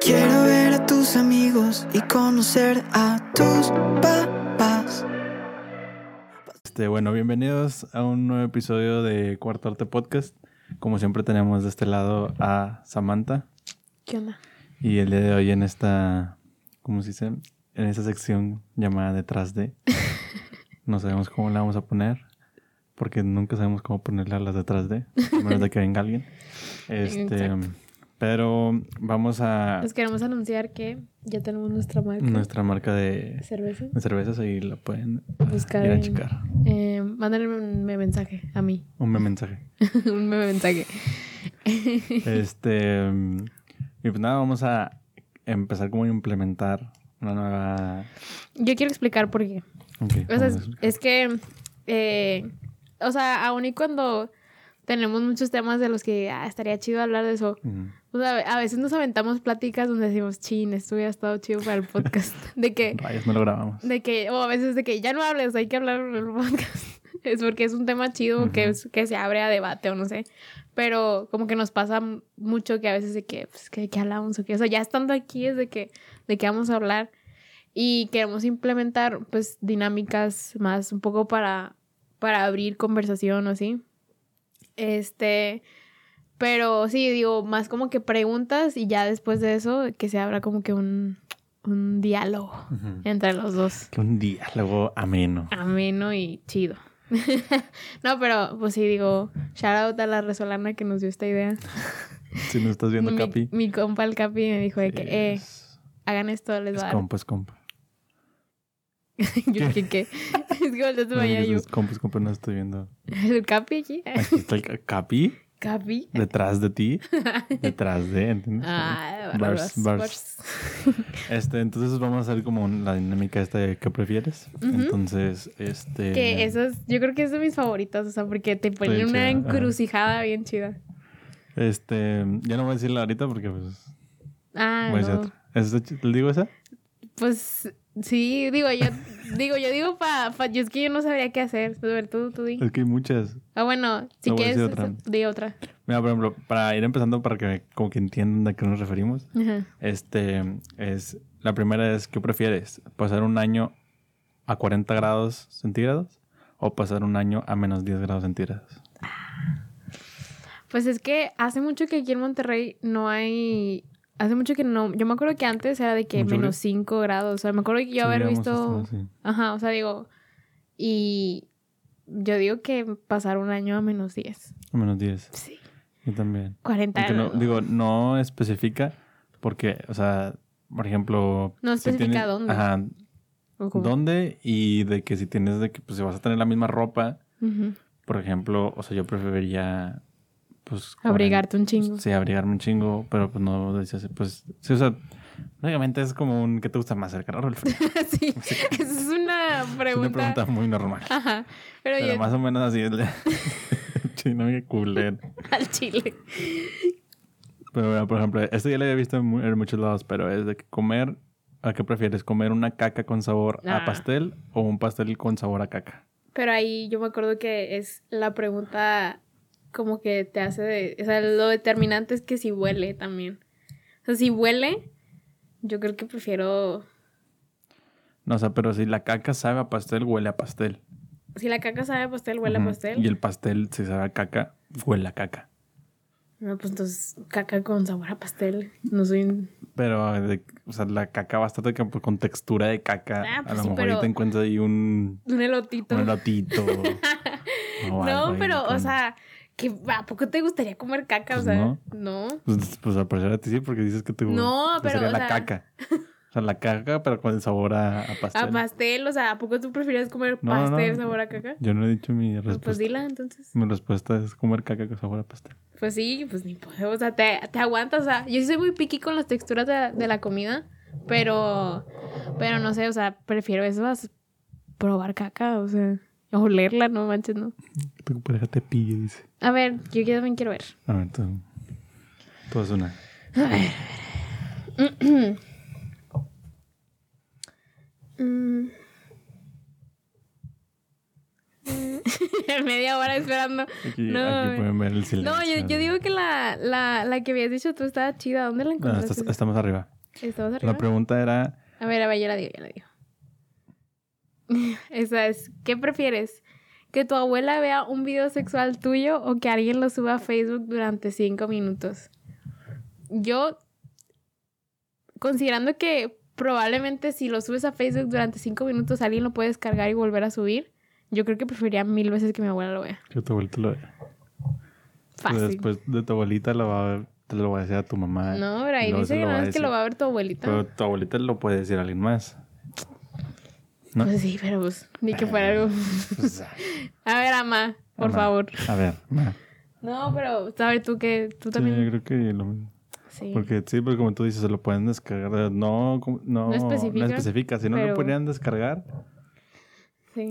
Quiero ver a tus amigos y conocer a tus papás. Este, bueno, bienvenidos a un nuevo episodio de Cuarto Arte Podcast. Como siempre tenemos de este lado a Samantha ¿Qué onda? y el día de hoy en esta, ¿cómo se dice? En esta sección llamada Detrás de. No sabemos cómo la vamos a poner porque nunca sabemos cómo ponerle a las detrás de, a menos de que venga alguien. Este, Exacto. Pero vamos a Les queremos anunciar que ya tenemos nuestra marca nuestra marca de cerveza. de cervezas y la pueden Buscar ir a en- checar. Eh, mándenme un me- mensaje a mí. Un mensaje. un me mensaje. Este. Y pues nada, vamos a empezar como a implementar una nueva. Yo quiero explicar por qué. O sea, es, que, eh, o sea, aún y cuando tenemos muchos temas de los que ah, estaría chido hablar de eso. O sea, a veces nos aventamos pláticas donde decimos, chin, esto hubiera estado chido para el podcast. de que, Rayos, no lo grabamos. de que, o a veces de que ya no hables, hay que hablar en el podcast. es porque es un tema chido que, Ujú. es- que se abre a debate o no sé. Pero como que nos pasa mucho que a veces de que, pues, que qué hablamos o qué. O sea, ya estando aquí es de que, de qué vamos a hablar. Y queremos implementar, pues, dinámicas más un poco para, para abrir conversación o así. Este, pero sí, digo, más como que preguntas y ya después de eso que se abra como que un, un diálogo entre los dos. Un diálogo ameno. Ameno y chido. no, pero pues sí, digo, shout out a la resolana que nos dio esta idea. Si no estás viendo, mi, Capi. mi compa el Capi me dijo de que, eh, es, hagan esto, les es va a dar. compa, es compa. yo dije que, es que volteaste No, allá yo. es compa, es compa, no estoy viendo. El Capi aquí. Aquí está el ca- Capi Capi. detrás de ti. Detrás de, ¿entiendes? Ah, Bars, bars. bars. Este, entonces vamos a hacer como la dinámica esta de qué prefieres. Entonces, este. Que esas, yo creo que es de mis favoritas, o sea, porque te ponen Bien una chida, encrucijada bien chida. Este, ya no voy a decirla ahorita porque pues Ah, voy a decir no. otra. ¿Esta ch- ¿Le digo esa? Pues sí, digo yo, digo, yo digo pa, pa- yo es que yo no sabría qué hacer. A ver, tú, tú di. Es que hay muchas. Ah, bueno, si No, voy a quieres, otra. di otra. Mira, por ejemplo, para ir empezando para que como que entiendan a qué nos referimos. Ajá. Este es la primera es ¿qué prefieres? ¿Pasar un año a 40 grados centígrados o pasar un año a menos 10 grados centígrados? Pues es que hace mucho que aquí en Monterrey no hay. Hace mucho que no. Yo me acuerdo que antes era de que ¿Mucho menos 5 grados. O sea, me acuerdo que yo haber visto. Ajá, o sea, digo. Y yo digo que pasar un año a menos 10. A menos 10. Sí. Yo también. 40 Aunque no, no, digo, no especifica porque, o sea, por ejemplo... No si especifica tienes- dónde. Ajá, dónde y de que si tienes de que pues si vas a tener la misma ropa, por ejemplo, o sea, yo preferiría pues Abrigarte un chingo. Sí, abrigarme un chingo, pero pues no decías, pues sí, o sea, obviamente es como un ¿qué te gusta más, el calor o el frío? sí, esa es una Es pregunta. una pregunta muy normal. Ajá. Pero, Pero yo más o menos así es la chino que culero. al chile. Pero bueno, por ejemplo, esto ya lo había visto en muchos lados, pero es de que comer, ¿a qué prefieres? ¿Comer una caca con sabor a Ah. pastel o un pastel con sabor a caca? Pero ahí yo me acuerdo que es la pregunta como que te hace de... O sea, lo determinante es que si huele también. O sea, si huele, yo creo que prefiero... No, o sea, pero si la caca sabe a pastel, huele a pastel. Si la caca sabe a pastel, huele a pastel. Y el pastel, si sabe a caca, huele a caca. No, pues entonces caca con sabor a pastel. No soy... Pero, de- o sea, la caca bastante pues, con textura de caca. Ah, a pues lo sí, mejor ahí pero- te encuentras ahí un, Un elotito. un elotito. no, ahí pero, o sea... que ¿A poco te gustaría comer caca? Pues o sea, no. no. Pues, pues al parecer a ti sí, porque dices que te No, te pero, o la sea- caca. O sea, la caca, pero con el sabor a, a pastel. A pastel, o sea, ¿a poco tú prefieres comer No, no, pastel no. sabor a caca? Yo no he dicho mi Pues, respuesta. pues dila entonces. Mi respuesta es comer caca con sabor a pastel. Pues sí, pues ni puedo. O sea, te, te aguantas. O sea, yo sí soy muy piqui con las texturas de, de la comida. Pero, pero no sé, o sea, prefiero eso a probar caca. O sea, olerla, no manches, no. Tu pareja te pille, dice. A ver, yo también quiero ver. A ver, tú. Tú es una. A ver. Mm. Media hora esperando. Aquí, No, aquí güey. pueden ver el silencio. No, yo, yo digo que la, la, la que habías dicho tú estaba chida. ¿Dónde la No, encontraste? estás- estamos arriba. ¿Estamos arriba? La pregunta era... A ver, a ver, yo la digo, yo la digo. Esa es, ¿qué prefieres? ¿Que tu abuela vea un video sexual tuyo o que alguien lo suba a Facebook durante cinco minutos? Yo, considerando que probablemente si lo subes a Facebook durante cinco minutos alguien lo puede descargar y volver a subir, yo creo que preferiría mil veces que mi abuela lo vea. Que tu abuelita lo vea. Fácil. Después de tu abuelita lo va a ver, te lo va a decir a tu mamá. no, pero ahí dice que lo no es que lo va a ver tu abuelita. Pero tu abuelita lo puede decir a alguien más. ¿No? Pues sí, pero pues, ni que fuera algo. Pues, A ver, ama, por Ama. favor. a ver. No, pero, a ver, tú que tú Sí, también. yo creo que lo mismo. Sí. Porque sí, porque como tú dices, se lo pueden descargar. No, no, No especifica, especifica. Si no pero- lo podrían descargar. Sí.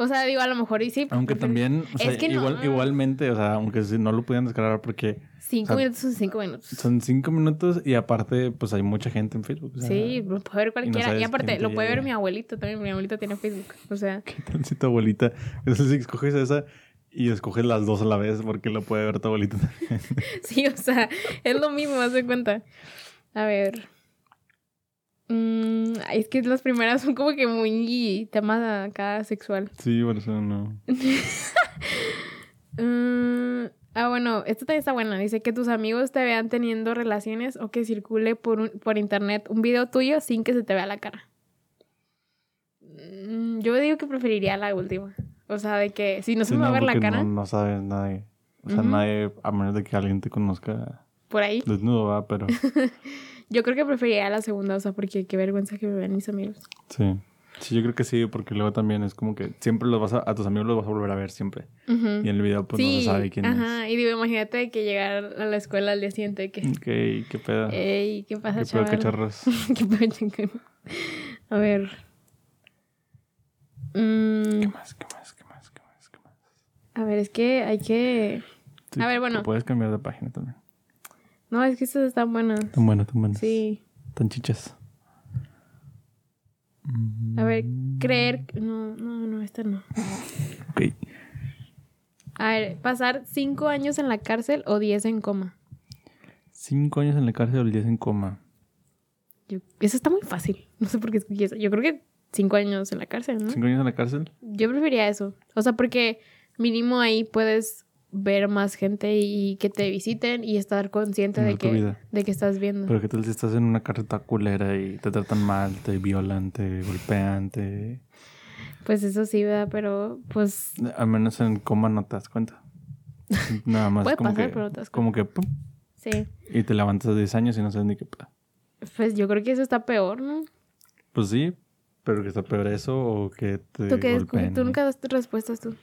O sea, digo, a lo mejor y sí. Aunque prefer- también, o sea, Es que no. igual, igualmente, o sea, aunque no lo pudieran descargar porque Cinco o sea, minutos son cinco minutos. son cinco minutos y aparte, pues hay mucha gente en Facebook. o sea, sí, lo puede ver cualquiera. Y, aparte, lo puede ver mi abuelito también. Mi abuelito tiene Facebook. O sea, ¿Qué tal si tu abuelita? Entonces, si escoges esa y escoges las dos a la vez porque lo puede ver tu abuelita también. sí, o sea, es lo mismo, haz de cuenta. A ver. Mm, es que las primeras son como que muy temas acá sexual. Sí, por eso no. Mm, ah, bueno, esta también está buena. Dice que tus amigos te vean teniendo relaciones o que circule por, un- por internet un video tuyo sin que se te vea la cara. Mm, yo digo que preferiría la última. O sea, de que si no se Sí, me va a ver la cara, No, no sabes nadie. O sea, nadie, a menos de que alguien te conozca por ahí, desnudo, va, pero yo creo que preferiría la segunda. O sea, porque qué vergüenza que me vean mis amigos. sí. Sí, yo creo que sí, porque luego también es como que siempre los vas a, a tus amigos los vas a volver a ver siempre. Y en el video pues no se sabe quién ajá. Y digo, imagínate que llegar a la escuela al día siguiente que... es. Ok, qué pedo. Ey, ¿qué pasa, qué pedo, chaval? cacharros. ¿Qué pedo? A ver. Mm, ¿Qué más, qué más, qué más, qué más, qué más? a ver, es que hay que... Sí, A ver, bueno. Puedes cambiar de página también. No, es que estas están buenas. Tan buenas, tan buenas. Sí. Tan chichas. A ver, creer... No, no, no, esta no. Ok. A ver, pasar cinco años en la cárcel o diez en coma. Cinco años en la cárcel o el 10 en coma. Yo, eso está muy fácil. No sé por qué escogí eso. Yo creo que cinco años en la cárcel, ¿no? ¿Cinco años en la cárcel? Yo preferiría eso. O sea, porque mínimo ahí puedes ver más gente y que te visiten y estar consciente de que, de que estás viendo. Pero qué tal si estás en una cárcel toda culera y te tratan mal, te violan, te golpean, te... Pues eso sí, ¿verdad? Pero pues Al menos en coma no te das cuenta. Nada más Puede como pasar, que... pero no te das como que... pum, sí. y te levantas a 10 años y no sabes ni qué. Pues yo creo que eso está peor, ¿no? Pues sí, pero que está peor eso o que te ¿Tú, qué golpeen. tú nunca das tus respuestas tú.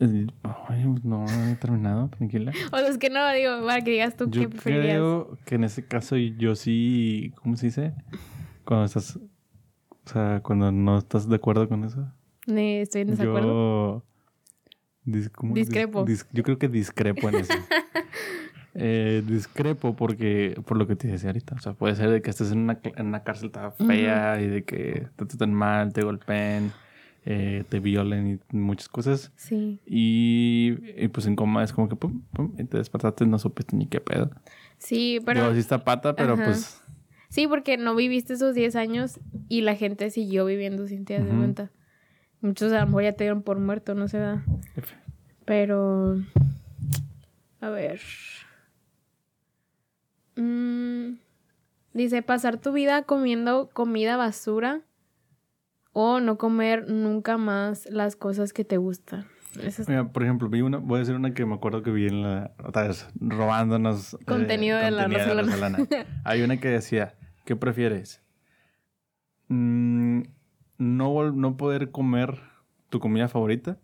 Eh, Ay, no he terminado, tranquila. O es que no, digo, para que digas tú qué Yo preferirías. creo que en ese caso yo sí, ¿cómo se dice? Cuando estás, o sea, cuando no estás de acuerdo con eso. Ni estoy en desacuerdo. Yo dis- ¿cómo dis- Discrepo. dis- yo creo que discrepo en eso. Eh, discrepo porque, por lo que te decía ahorita. O sea, puede ser de que estés en una, en una cárcel tan fea y de que te traten mal, te golpeen, eh, te violen y muchas cosas. Sí. Y, y, pues en coma es como que pum, pum, y te despertaste no supiste ni qué pedo. Sí, pero... Yo sí está pata, pero Ajá. pues Sí, porque no viviste esos 10 años y la gente siguió viviendo sin te das Ujú. cuenta. Muchos a lo mejor ya te dieron por muerto, no. ¿verdad? F. Pero... A ver. Mm, dice, pasar tu vida comiendo comida basura o no comer nunca más las cosas que te gustan. Es- Mira, por ejemplo, vi una, voy a decir una que me acuerdo que vi en la, otra vez, robándonos eh, Contenido de la contenido de Rosalana. Rosalana. Hay una que decía, ¿qué prefieres? Mm, no, no poder comer tu comida favorita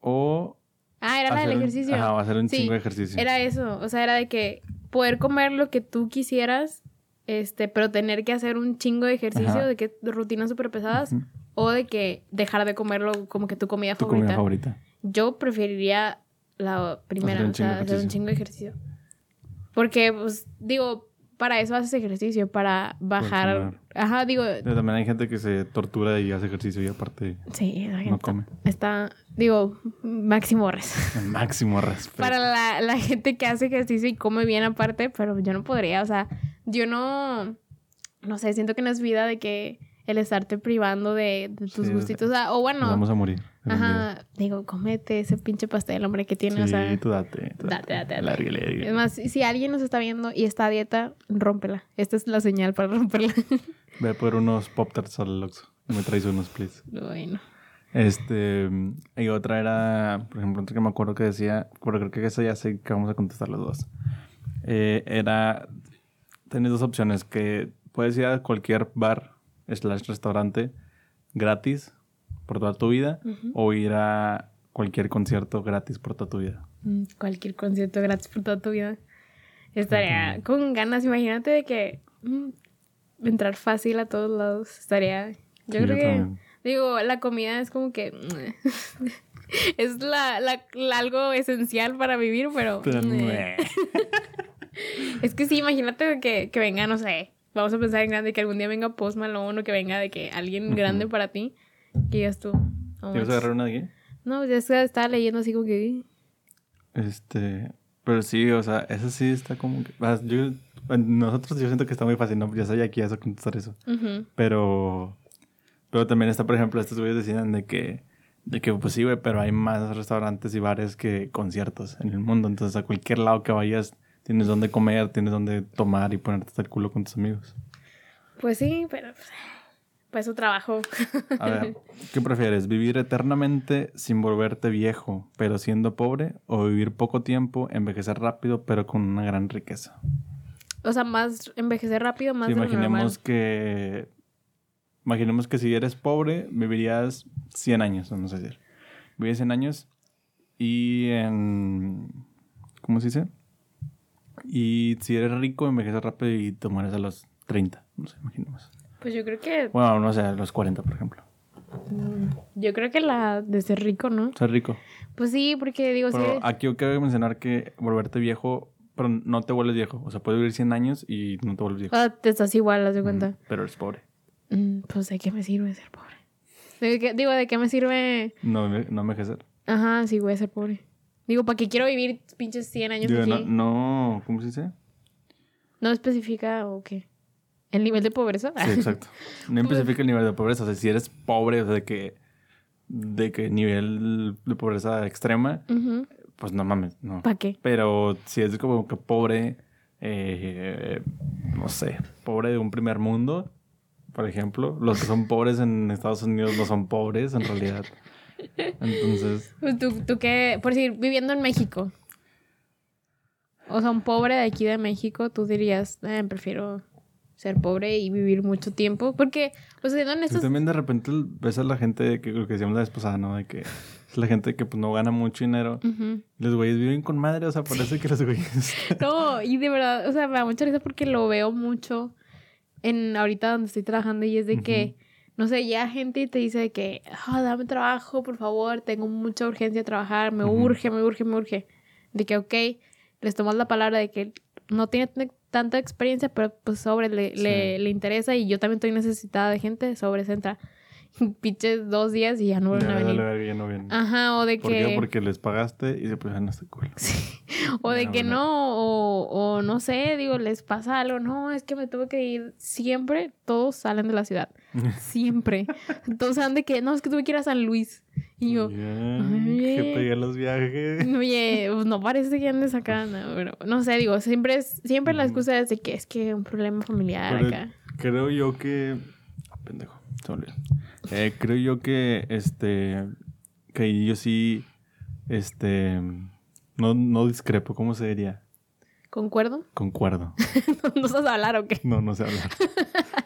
o Ah, era la del hacer un- ejercicio. ajá, hacer un Sí, chingo de ejercicio. Era eso, o sea, era de que poder comer lo que tú quisieras, este, pero tener que hacer un chingo de ejercicio, Ajá. de que rutinas súper pesadas, o de que dejar de comerlo como que tu comida tu favorita. comida favorita. Yo preferiría la primera, Hacer un o chingo sea, de hacer un ejercicio. chingo de ejercicio. Porque, pues, digo, para eso haces ejercicio, para bajar. Ajá, digo, Pero también hay gente que se tortura y hace ejercicio y aparte sí, esa gente no come. está, digo, máximo res. Máximo respeto. para la, la gente que hace ejercicio y come bien aparte, pero yo no podría, o sea, yo no, no sé, siento que no es vida de que el estarte privando de, de tus Sí, gustitos, o, sea, o bueno, vamos a morir. ajá, digo, cómete ese pinche pastel, hombre, que tiene, o Sí, sea, tú date. tú date, date, date. Lárguele. es más, si alguien nos está viendo y está a dieta, rómpela, esta es la señal para romperla. Ve por unos Pop Tarts al Oxxo. Me traes unos, please. bueno, Este, y otra era, por ejemplo, otra que me acuerdo que decía, pero creo que esa ya sé que vamos a contestar los dos. Eh, era, tienes dos opciones, que puedes ir a cualquier bar, slash restaurante, gratis por toda tu vida, o ir a cualquier concierto gratis por toda tu vida. mm, cualquier concierto gratis por toda tu vida, estaría con ganas, imagínate de que mm, entrar fácil a todos lados, estaría, yo Sí, creo que... también. Digo, la comida es como que es la, la- la- algo esencial para vivir, pero, Pero, es que sí, imagínate que, que venga, no sé, vamos a pensar en grande, que algún día venga Post Malone o que venga de que alguien grande para ti, que digas tú. "Oh, ¿Quieres manches". agarrar una de aquí? No, ya estaba leyendo así como que... Este, pero sí, o sea, eso sí está como que, vas, yo, nosotros yo siento que está muy fácil, ¿no? Ya sabía aquí a contestar eso. ujú. Pero, pero también está, por ejemplo, estos güeyes decían de que, de que pues sí, güey, pero hay más restaurantes y bares que conciertos en el mundo. Entonces, a cualquier lado que vayas, tienes donde comer, tienes donde tomar y ponerte hasta el culo con tus amigos. Pues sí, pero pues, pues su trabajo. A ver, ¿qué prefieres? ¿Vivir eternamente sin volverte viejo, pero siendo pobre? ¿O vivir poco tiempo, envejecer rápido, pero con una gran riqueza? o sea, más envejecer rápido, más Sí, de lo normal. imaginemos que. Imaginemos que si eres pobre, vivirías 100 años, vamos a decir. Vives 100 años y en. ¿Cómo se dice? Y si eres rico, envejeces rápido y te mueres a los 30. No sé, imaginemos. Pues yo creo que... Bueno, no sé, a los 40, por ejemplo. Yo creo que la de ser rico, ¿no? Ser rico. Pues sí, porque digo, sí. Pero aquí quiero mencionar que volverte viejo, pero no te vuelves viejo. O sea, puedes vivir 100 años y no te vuelves viejo. Ah, te estás igual, haz de cuenta. Pero eres pobre. Mm, pues de qué me sirve ser pobre. ¿De qué- digo, ¿de qué me sirve? No, no envejecer. Ajá, sí, voy a ser pobre. Digo, ¿para qué quiero vivir pinches 100 años Digo, aquí? no, No, no, ¿cómo se dice? especifica o qué. ¿El nivel de pobreza? Sí, exacto. No especifica el nivel de pobreza. O sea, si eres pobre, o sea, de que, de que nivel de pobreza extrema, pues no mames, no. ¿Para qué? Pero si es como que pobre, eh, no sé, pobre de un primer mundo, por ejemplo. Los que son pobres en Estados Unidos no son pobres en realidad. Entonces, Pues ¿Tú, tú qué? Por decir, viviendo en México. O sea, un pobre de aquí de México, tú dirías, eh, prefiero ser pobre y vivir mucho tiempo. Porque, pues, siendo también de repente ves a la gente que lo que decíamos la vez pasada, ¿no? De que es la gente que pues no gana mucho dinero. Y los güeyes viven con madre, o sea, parece que los güeyes... No, y de verdad, o sea, me da mucha risa porque lo veo mucho en ahorita donde estoy trabajando y es de que, no sé, llega gente y te dice de que, ah, dame trabajo, por favor, tengo mucha urgencia de trabajar, me Ujú. urge, me urge, me urge. De que, ok, les tomas la palabra de que no tiene tanta experiencia, pero pues sobre le, Sí. le, le interesa y yo también estoy necesitada de gente, sobre se entra. Pinches dos días y ya no vuelven Ya, a ya, venir. ya, ya no vienen. Ajá, o de ¿Por que... qué? Porque les pagaste y se pusieron hasta el culo. O de Ya, que bueno. no, o, o no sé, digo, les pasa algo, no, es que me tuve que ir. Siempre todos salen de la ciudad. Siempre. todos saben de que, no, es que tuve que ir a San Luis. Y yo, que pegué los viajes. oye, pues no parece que andes acá, no, pero no sé, digo, siempre es, siempre la excusa es de que es que un problema familiar Pero acá. creo yo que. Pendejo, se me olvidó. Eh, creo yo que este. Que yo sí. Este. No, no discrepo, ¿cómo se diría? ¿Concuerdo? Concuerdo. ¿No sabes hablar o qué? No, no sé hablar.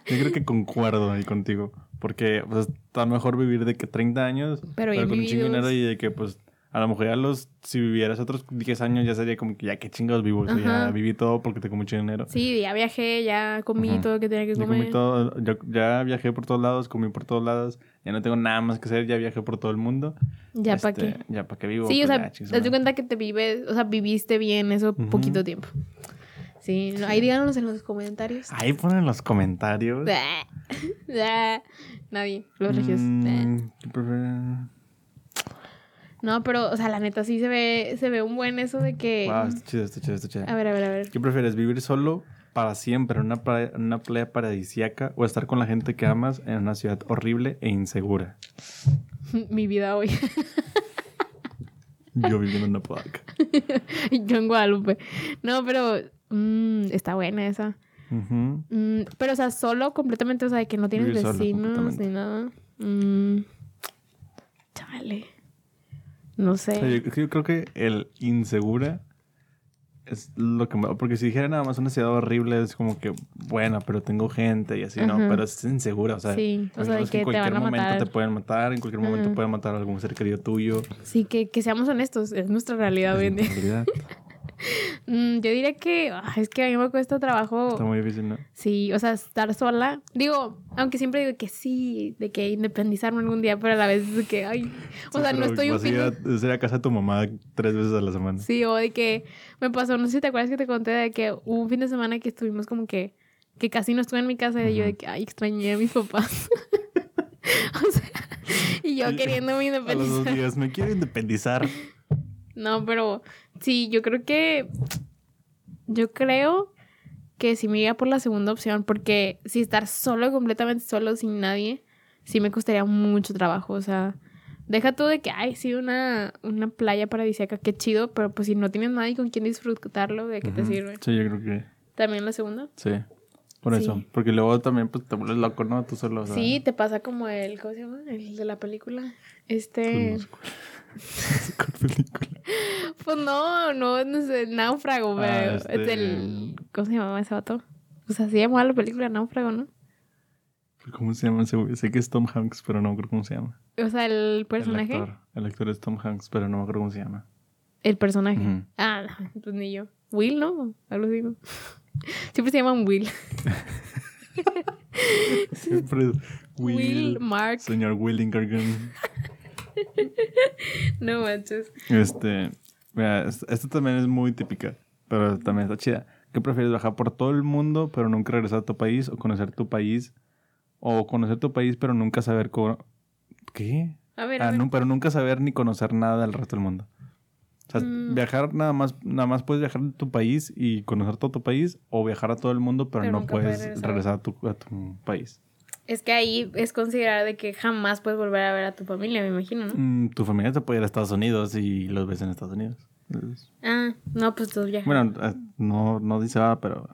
Yo creo que concuerdo ahí contigo. Porque pues, está mejor vivir de que 30 años, Pero bien con un chingo dinero y de que, pues, a lo mejor ya los, si vivieras otros 10 años, ya sería como que ya, qué chingados vivo. O sea, ya viví todo porque tengo mucho dinero. Sí, ya viajé, ya comí todo lo que tenía que Ya comer. comí todo, ya, ya viajé por todos lados, comí por todos lados, ya no tengo nada más que hacer, ya viajé por todo el mundo. Ya para Este, qué. Ya para qué vivo. Sí, o Pues sea, ya, te das cuenta que te vives, o sea, viviste bien eso poquito tiempo. Sí, ahí díganos en los comentarios. Ahí ponen en los comentarios. Nadie, los regios. Mm. No, pero, o sea, la neta sí se ve, se ve un buen eso de que. Wow, está chido, está chido, está chido. A ver, a ver, a ver. ¿Qué prefieres? ¿Vivir solo para siempre en una, playa, una playa paradisíaca o estar con la gente que amas en una ciudad horrible e insegura? Mi vida hoy. Yo viviendo en una placa. Yo en Guadalupe. No, pero mm, está buena esa. Mm, pero, o sea, solo completamente, o sea, de que no tienes Vivir vecinos ni nada. Mm, chale. No O sea, sé. yo, yo creo que el insegura es lo que. Porque si dijera nada más una ciudad horrible es como que, bueno, pero tengo gente y así, ¿no? Pero es insegura, o sea... Sí, o sea, es que que en te van cualquier a momento matar. te pueden matar, en cualquier momento Ajá. pueden matar a algún ser querido tuyo. Sí, que, que seamos honestos, es nuestra realidad hoy en Es día. realidad. Mm, yo diría que ah, es que a mí me cuesta trabajo. Está muy difícil, ¿no? Sí, o sea, estar sola. Digo, aunque siempre digo que sí, de que independizarme algún día, pero a la vez es de que, ay, o sea, no estoy un vas fin a, ir a casa de tu mamá tres veces a la semana. Sí, o de que me pasó, no sé si te acuerdas que te conté de que hubo un fin de semana que estuvimos como que, que casi no estuve en mi casa y yo de que, ay, extrañé a mis papás. o sea, y yo Y- queriéndome A los dos independizar. días, me quiero independizar. No, pero sí, yo creo que, yo creo que sí me iría por la segunda opción, porque si estar solo, completamente solo, sin nadie, sí me costaría mucho trabajo, o sea... Deja tú de que, ay, sí, una, una playa paradisíaca, qué chido, pero pues si no tienes nadie con quien disfrutarlo, ¿de qué te sirve? Sí, yo creo que También la segunda. sí. Por Sí. eso. Porque luego también pues, te vuelves loco, ¿no? Tú solo. o sea, Sí, te pasa como el, ¿cómo se llama? El de la película. Este, ¿Cuál película? pues no, no, no sé, náufrago, Ah, pero este- es el, ¿cómo se llamaba ese vato? Pues así llamaba la película, náufrago, ¿no? ¿Cómo se llama ese güey? Sé que es Tom Hanks, pero no me acuerdo cómo se llama. O sea, el El personaje. actor. El actor es Tom Hanks, pero no me acuerdo cómo se llama. El personaje. Ah, no, pues ni yo. Will, ¿no? Algo así, ¿no? Siempre se llaman Will. Siempre es Will, Will. Mark. Señor Willingergan. No manches. Este. Mira, es- esta también es muy típica, pero también está chida. ¿Qué prefieres, viajar por todo el mundo, pero nunca regresar a tu país? ¿O conocer tu país? ¿O conocer tu país, pero nunca saber cómo. ¿Qué? A ver, a Ah, ver. no, pero nunca saber ni conocer nada del resto del mundo. O sea, Mm. viajar nada más, nada más puedes viajar a tu país y conocer todo tu país, o viajar a todo el mundo, pero, Pero no puedes regresar. regresar, a, tu, a tu país. Es que ahí es considerar de que jamás puedes volver a ver a tu familia, me imagino, ¿no? Mm, tu familia te puede ir a Estados Unidos y los ves en Estados Unidos. Ah, no, pues tú viajas. Bueno, eh, no, no dice nada, pero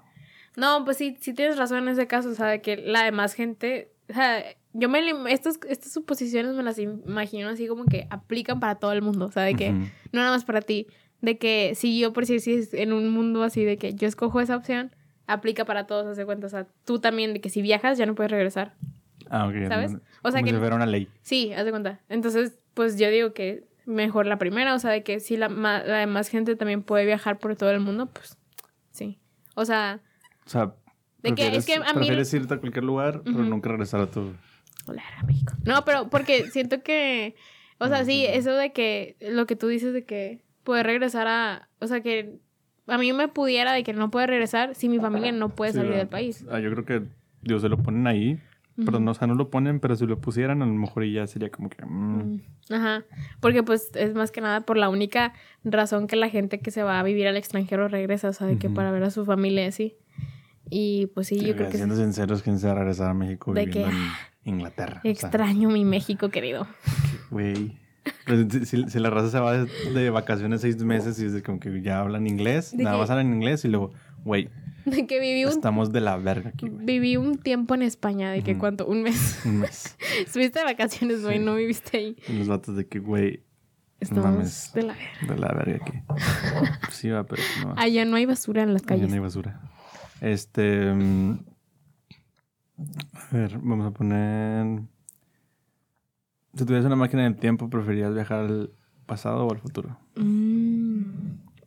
No, pues sí, sí tienes razón en ese caso, o sea, de que la demás gente, o sea, yo me, estas, estas suposiciones me las imagino así como que aplican para todo el mundo, o sea, de que Ujú. no nada más para ti, de que si yo por si es en un mundo así de que yo escojo esa opción, aplica para todos, hace cuenta, o sea, tú también, de que si viajas ya no puedes regresar, Ah, ok. ¿Sabes? O sea como que- si fuera una ley. sí, haz de cuenta, entonces, pues yo digo que mejor la primera, o sea, de que si la, ma- la demás gente también puede viajar por todo el mundo, pues sí, o sea... O sea, De que es que a mí- prefieres irte a cualquier lugar, pero nunca regresar a tu... Hola, era México. No, pero porque siento que, o sea, sí, eso de que, lo que tú dices de que poder regresar a, o sea, que a mí me pudiera de que no puede regresar si mi familia no puede Sí, salir ¿verdad? del país. Ah, yo creo que, Dios, se lo ponen ahí, pero no, o sea, no lo ponen, pero si lo pusieran, a lo mejor ya sería como que... mm, Mm, Ajá, porque pues es más que nada por la única razón que la gente que se va a vivir al extranjero regresa, o sea, de que para ver a su familia así. Y pues sí, sí, yo creo que siendo sinceros, ¿quién se va a regresar a México De viviendo que- en Inglaterra? O sea, extraño mi México, querido. Güey. Pero si, la raza se va de, de vacaciones seis meses y es de como que ya hablan inglés, nada que- más hablan inglés y luego, güey, De que viví un, estamos de la verga aquí, güey. viví un tiempo en España, de que cuánto, un mes. Un mes. Estuviste de vacaciones, güey, Sí. no viviste ahí. Y los vatos de que, güey, Estamos mames. de la verga. de la verga aquí. Pues sí, va, pero no. Allá no hay basura en las Allá calles. no hay basura. Este. mm, A ver, vamos a poner. Si tuvieras una máquina del tiempo, ¿preferirías viajar al pasado o al futuro? Mm,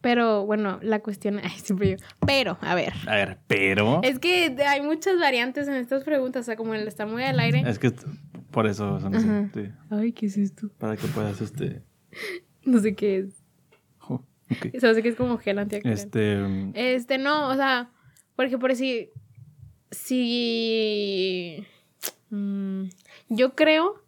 Pero bueno, la cuestión. Ay, siempre yo. Pero, a ver. A ver, pero. Es que hay muchas variantes en estas preguntas. O sea, como el está muy al aire. Es que por eso son así. Sí, Ay, ¿qué es esto? para que puedas, este. No sé qué es. jo, Ok. Se hace que es como gel. Este. Este, no, o sea, porque por si. Si. mm, yo creo.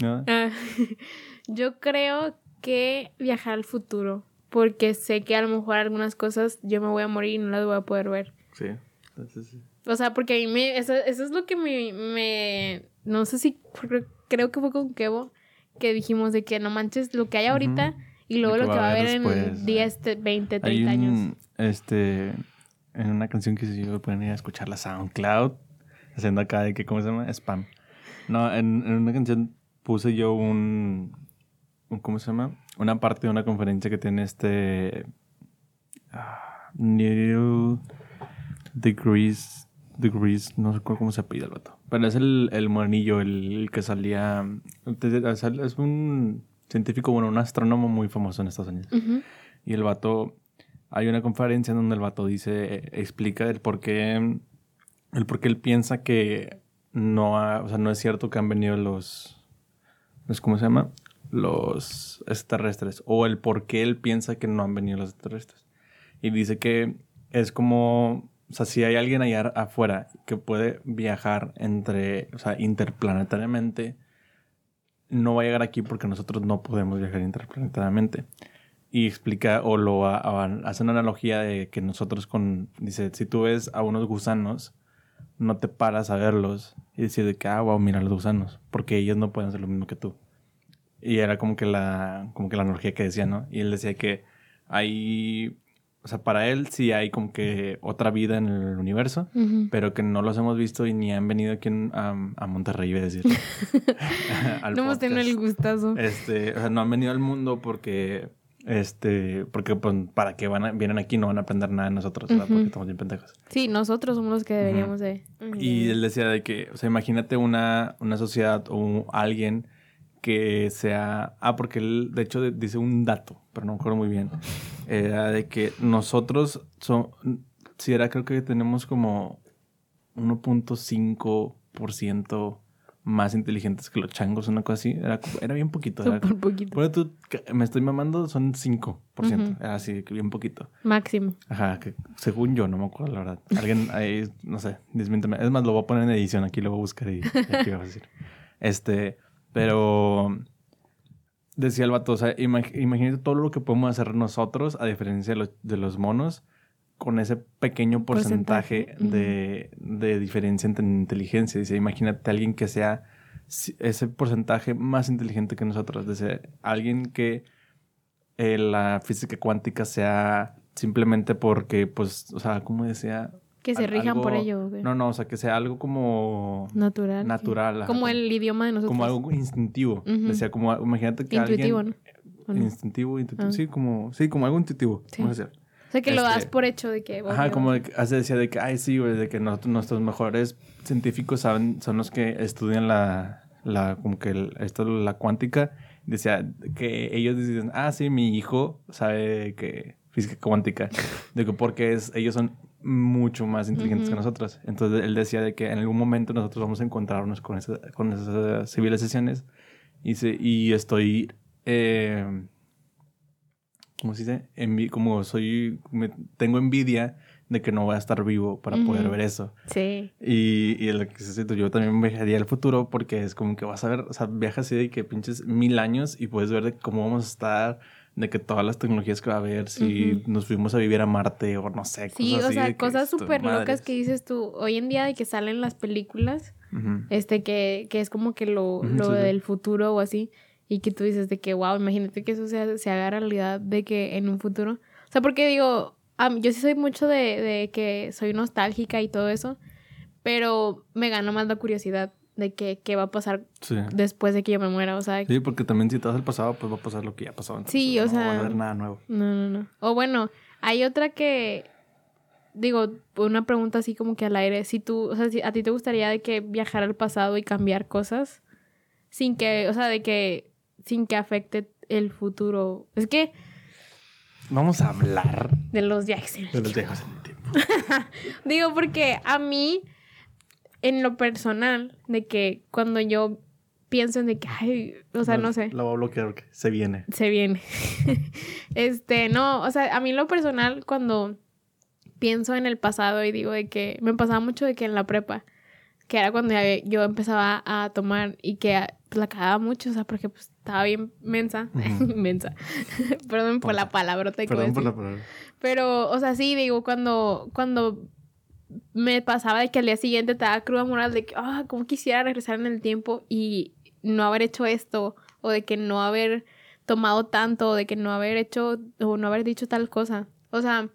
¿No? ah, yo creo que viajar al futuro. Porque sé que a lo mejor algunas cosas yo me voy a morir y no las voy a poder ver. Sí. Entonces, sí. O sea, porque a mí me. Eso, eso es lo que me, me. No sé si. creo- Creo que fue con Kevo. Que dijimos de que no manches lo que hay ahorita. Y luego Lo lo que va a haber después, en 10, te- 20, Hay 30 años. este, en una canción que yo pueden ir a escuchar la SoundCloud, haciendo acá de que, ¿cómo se llama? Spam. No, en, en una canción puse yo un, un- ¿cómo se llama? Una parte de una conferencia que tiene este ah, Neil Degrees, Degrees, no recuerdo cómo se apellida el vato. Pero es el, el morenillo, el, el que salía, es un científico, bueno, un astrónomo muy famoso en Estados Unidos. Ujú. Y el vato, hay una conferencia en donde el vato dice, explica el por qué, el por qué él piensa que no, ha- o sea, no es cierto que han venido los, los, ¿cómo se llama? Los extraterrestres. O el por qué él piensa que no han venido los extraterrestres. Y dice que es como, o sea, si hay alguien allá afuera que puede viajar entre, o sea, interplanetariamente, no va a llegar aquí porque nosotros no podemos viajar interplanetariamente. Y explica o lo a- hace una analogía de que nosotros con, dice, si tú ves a unos gusanos, no te paras a verlos y decir de que, ah, wow, mira los gusanos, porque ellos no pueden hacer lo mismo que tú. Y era como que la, como que la analogía que decía, ¿no? Y él decía que hay, o sea, para él sí hay como que otra vida en el universo, pero que no los hemos visto y ni han venido aquí en- a, a Monterrey, iba a decir. No hemos tenido el gustazo. Este, o sea, no han venido al mundo porque, este, porque pues, para que van a- vienen aquí no van a aprender nada de nosotros, ¿verdad? Porque estamos bien pendejos. Sí, nosotros somos los que deberíamos de... Y él decía de que, o sea, imagínate una, una sociedad o alguien que sea, ah, porque él, de hecho, de- dice un dato, pero no me acuerdo muy bien, era de que nosotros, son, si era, creo que tenemos como 1.5% más inteligentes que los changos, una cosa así, era, era bien poquito. Era, Súper poquito. Bueno, tú, me estoy mamando, son 5%. Ujú. Era así, bien poquito. Máximo. Ajá, que según yo, no me acuerdo la verdad. Alguien ahí, no sé, desmiénteme. Es más, lo voy a poner en edición, aquí lo voy a buscar y, y aquí va a decir. Este, pero decía el vato, o sea, imag- imagínate todo lo que podemos hacer nosotros, a diferencia de los, de los monos, con ese pequeño porcentaje, Porcentaje, de, de diferencia entre inteligencia. Dice, imagínate a alguien que sea ese porcentaje más inteligente que nosotros. Dice, alguien que eh, la física cuántica sea simplemente porque, pues, o sea, ¿cómo decía? Que se rijan por ello. No, no, o sea, que sea algo como Natural. natural. ajá, Como el idioma de nosotros. como algo instintivo. Ujú. Decía, como, imagínate que Intuitivo, alguien... ¿no? ¿O no? Instintivo, intuitivo. Ah. Sí, como, sí, como algo intuitivo. Sí. vamos a decir. O sea, que lo Este- das por hecho de que... Ajá, obvio. como de que, hace decía de que, ay, sí, güey, de que nosotros, nuestros mejores científicos saben, son los que estudian la, la como que el- esto, la cuántica. Decía que ellos dicen, ah, sí, mi hijo sabe que física cuántica. de que porque es, ellos son mucho más inteligentes que Ujú. nosotros. Entonces él decía de que en algún momento nosotros vamos a encontrarnos con, esa- con esas civilizaciones. Y, se- y estoy, eh, ¿cómo se dice? Envi- como soy, me- tengo envidia de que no voy a estar vivo para poder ver eso. Sí. Y, y el que yo también viajaría al futuro porque es como que vas a ver, o sea, viajas así de que pinches mil años y puedes ver de cómo vamos a estar, de que todas las tecnologías que va a haber, si nos fuimos a vivir a Marte o no sé, Sí, cosas o sea, cosas súper locas que dices tú. Hoy en día de que salen las películas, este, que, que es como que lo, lo sí, sí. del futuro o así. Y que tú dices de que, wow, imagínate que eso se, se haga realidad de que en un futuro. O sea, porque digo, yo sí soy mucho de, de que soy nostálgica y todo eso. Pero me gana más la curiosidad de que qué va a pasar Sí. después de que yo me muera. O sea, Sí, porque también si te vas al pasado, pues va a pasar lo que ya pasó. entonces Sí, o no va sea- a haber nada nuevo. No, no, no. O bueno, hay otra que digo, una pregunta así como que al aire, si tú, o sea, si a ti te gustaría de que viajar al pasado y cambiar cosas sin que, o sea, de que sin que afecte el futuro. Es que Vamos a hablar de los viajes. en el de los tiempo. viejos en el tiempo. Digo porque a mí en lo personal de que cuando yo pienso en de que, ay, o sea, no sé. Lo voy a bloquear porque se viene. Se viene. este, no, o sea, a mí en lo personal, cuando pienso en el pasado y digo de que me pasaba mucho de que en la prepa, que era cuando yo empezaba a tomar y que pues, la cagaba mucho, o sea, porque pues estaba bien mensa, mensa. Perdón por la palabrota Perdón por la palabra. Pero, o sea, sí, digo, cuando, cuando me pasaba de que al día siguiente te daba cruda moral de que, ah, cómo quisiera regresar en el tiempo y no haber hecho esto, o de que no haber tomado tanto, o de que no haber hecho, o no haber dicho tal cosa. O sea,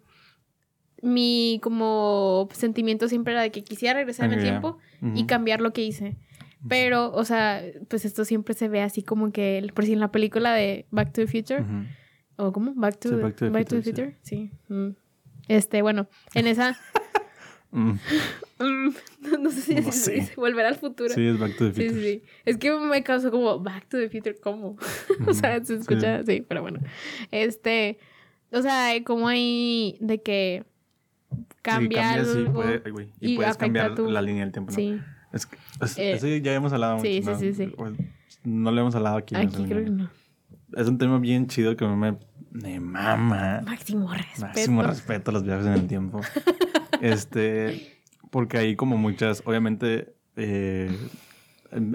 mi como sentimiento siempre era de que quisiera regresar en el tiempo y cambiar lo que hice. Pero, o sea, pues esto siempre se ve así como que, por si en la película de Back to the Future. ¿O cómo? Back to, Sí, the, Back to the Back to the Future. Sí. Mm. Este, bueno, en esa. Mm. mm, no, no sé si No es, volver al futuro. Sí, es Back to the Sí, Future. sí, sí. Es que me causó como Back to the Future, ¿cómo? o sea, se escucha, sí. pero bueno. Este, o sea, como hay de que Sí, cambiar cambias y, algo. puede- y y puedes afecta cambiar tu- la línea del tiempo, ¿no? Sí, Es que- es- Eh, eso ya hemos hablado sí, mucho, sí, ¿no? sí, sí. Pues, No lo hemos hablado aquí. aquí creo que no. Es un tema bien chido que me, me mama. Máximo respeto. Máximo respeto a los viajes en el tiempo. este, porque hay como muchas, obviamente, eh,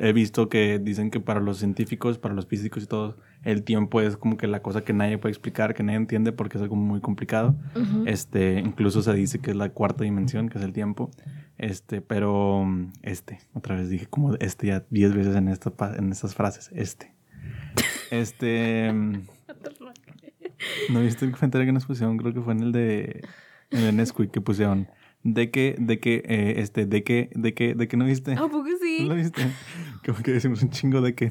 he visto que dicen que para los científicos, para los físicos y todo, el tiempo es como que la cosa que nadie puede explicar, que nadie entiende porque es algo muy complicado. Ujú. Este, incluso se dice que es la cuarta dimensión, que es el tiempo. Este, pero este, otra vez dije como este ya diez veces en esta en estas frases, este. Este, ¿no viste el comentario que nos pusieron? Creo que fue en el de en el Nesquik que pusieron de que de que eh, este de que de que de que no viste. ¿A poco sí? ¿No lo viste? Como que decimos un chingo de que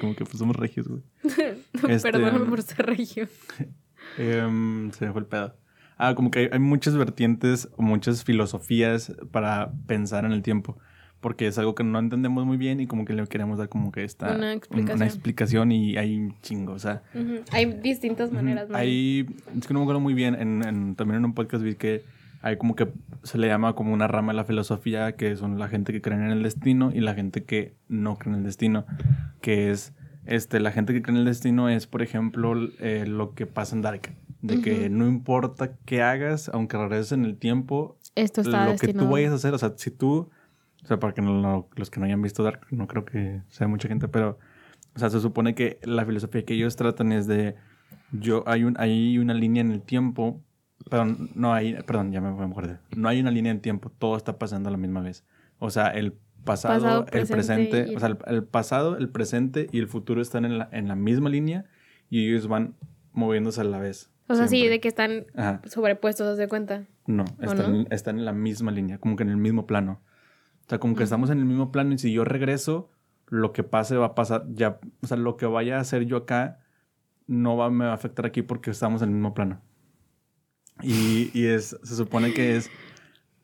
como que pues somos regios, güey. Este- Perdóname por ser regio. Em, se me fue el pedo. Ah, como que hay, hay muchas vertientes muchas filosofías para pensar en el tiempo. Porque es algo que no entendemos muy bien y como que le queremos dar como que esta... Una un- explicación. Una explicación y hay un chingo, o sea... Ujú. Hay distintas maneras. ujú, ¿no? Hay... Es que no me acuerdo muy bien. En, en- también en un podcast vi que hay como que se le llama como una rama de la filosofía que son la gente que cree en el destino y la gente que no cree en el destino. Que es... Este, la gente que cree en el destino es, por ejemplo, eh, lo que pasa en Dark. De que no importa qué hagas, aunque regreses en el tiempo, Esto está lo que tú vayas a hacer, o sea, si tú, o sea, para que no, los que no hayan visto Dark, no creo que sea mucha gente, pero, o sea, se supone que la filosofía que ellos tratan es de, yo, hay, un, hay una línea en el tiempo, perdón, no hay, perdón, ya me, me acordé, no hay una línea en tiempo, todo está pasando a la misma vez. O sea, el pasado, Pasado, el presente presente, y- o sea, el, el pasado, el presente y el futuro están en la, en la misma línea y ellos van moviéndose a la vez. O sea, sí, de que están Ajá. sobrepuestos, ¿haz de cuenta? No, ¿O están, no? están en la misma línea, como que en el mismo plano. O sea, como que estamos en el mismo plano y si yo regreso, lo que pase va a pasar ya. O sea, lo que vaya a hacer yo acá no va, me va a afectar aquí porque estamos en el mismo plano. Y, y es, se supone que es,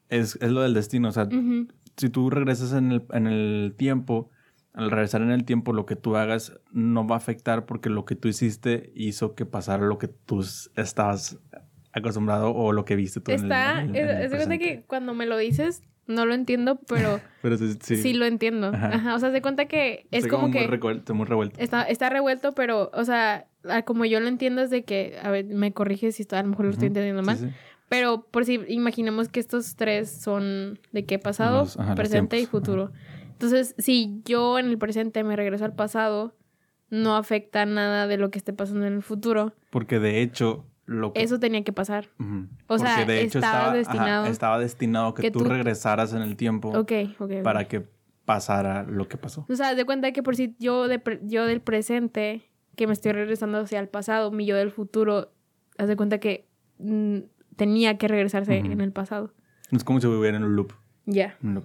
es, es lo del destino. O sea, Ujú. si tú regresas en el, en el tiempo, al regresar en el tiempo, lo que tú hagas no va a afectar porque lo que tú hiciste hizo que pasara lo que tú estabas acostumbrado o lo que viste tú en el- Está, en el- es, en el es de cuenta presente. que cuando me lo dices, no lo entiendo, pero Pero sí, sí. sí, lo entiendo. Ajá. Ajá. O sea, se cuenta que es Está como, muy que revuelto, muy revuelto. está, está revuelto, pero, o sea, como yo lo entiendo es de que, a ver, me corriges si a lo mejor lo estoy entendiendo mal, sí. pero por si imaginemos que estos tres son de qué pasado, Los- ajá, los presente y futuro. Entonces, si yo en el presente me regreso al pasado, no afecta nada de lo que esté pasando en el futuro. Porque de hecho, lo que. Eso tenía que pasar. O sea, Porque de hecho estaba ajá, destinado estaba destinado que, que tú, tú- regresaras en el tiempo Ok, ok. ok. para que pasara lo que pasó. O sea, de cuenta que por si yo, de yo del presente, que me estoy regresando hacia el pasado, mi yo del futuro, haz de cuenta que mm, tenía que regresarse Ujú. en el pasado. Es como si viviera en un loop. Ya. loop.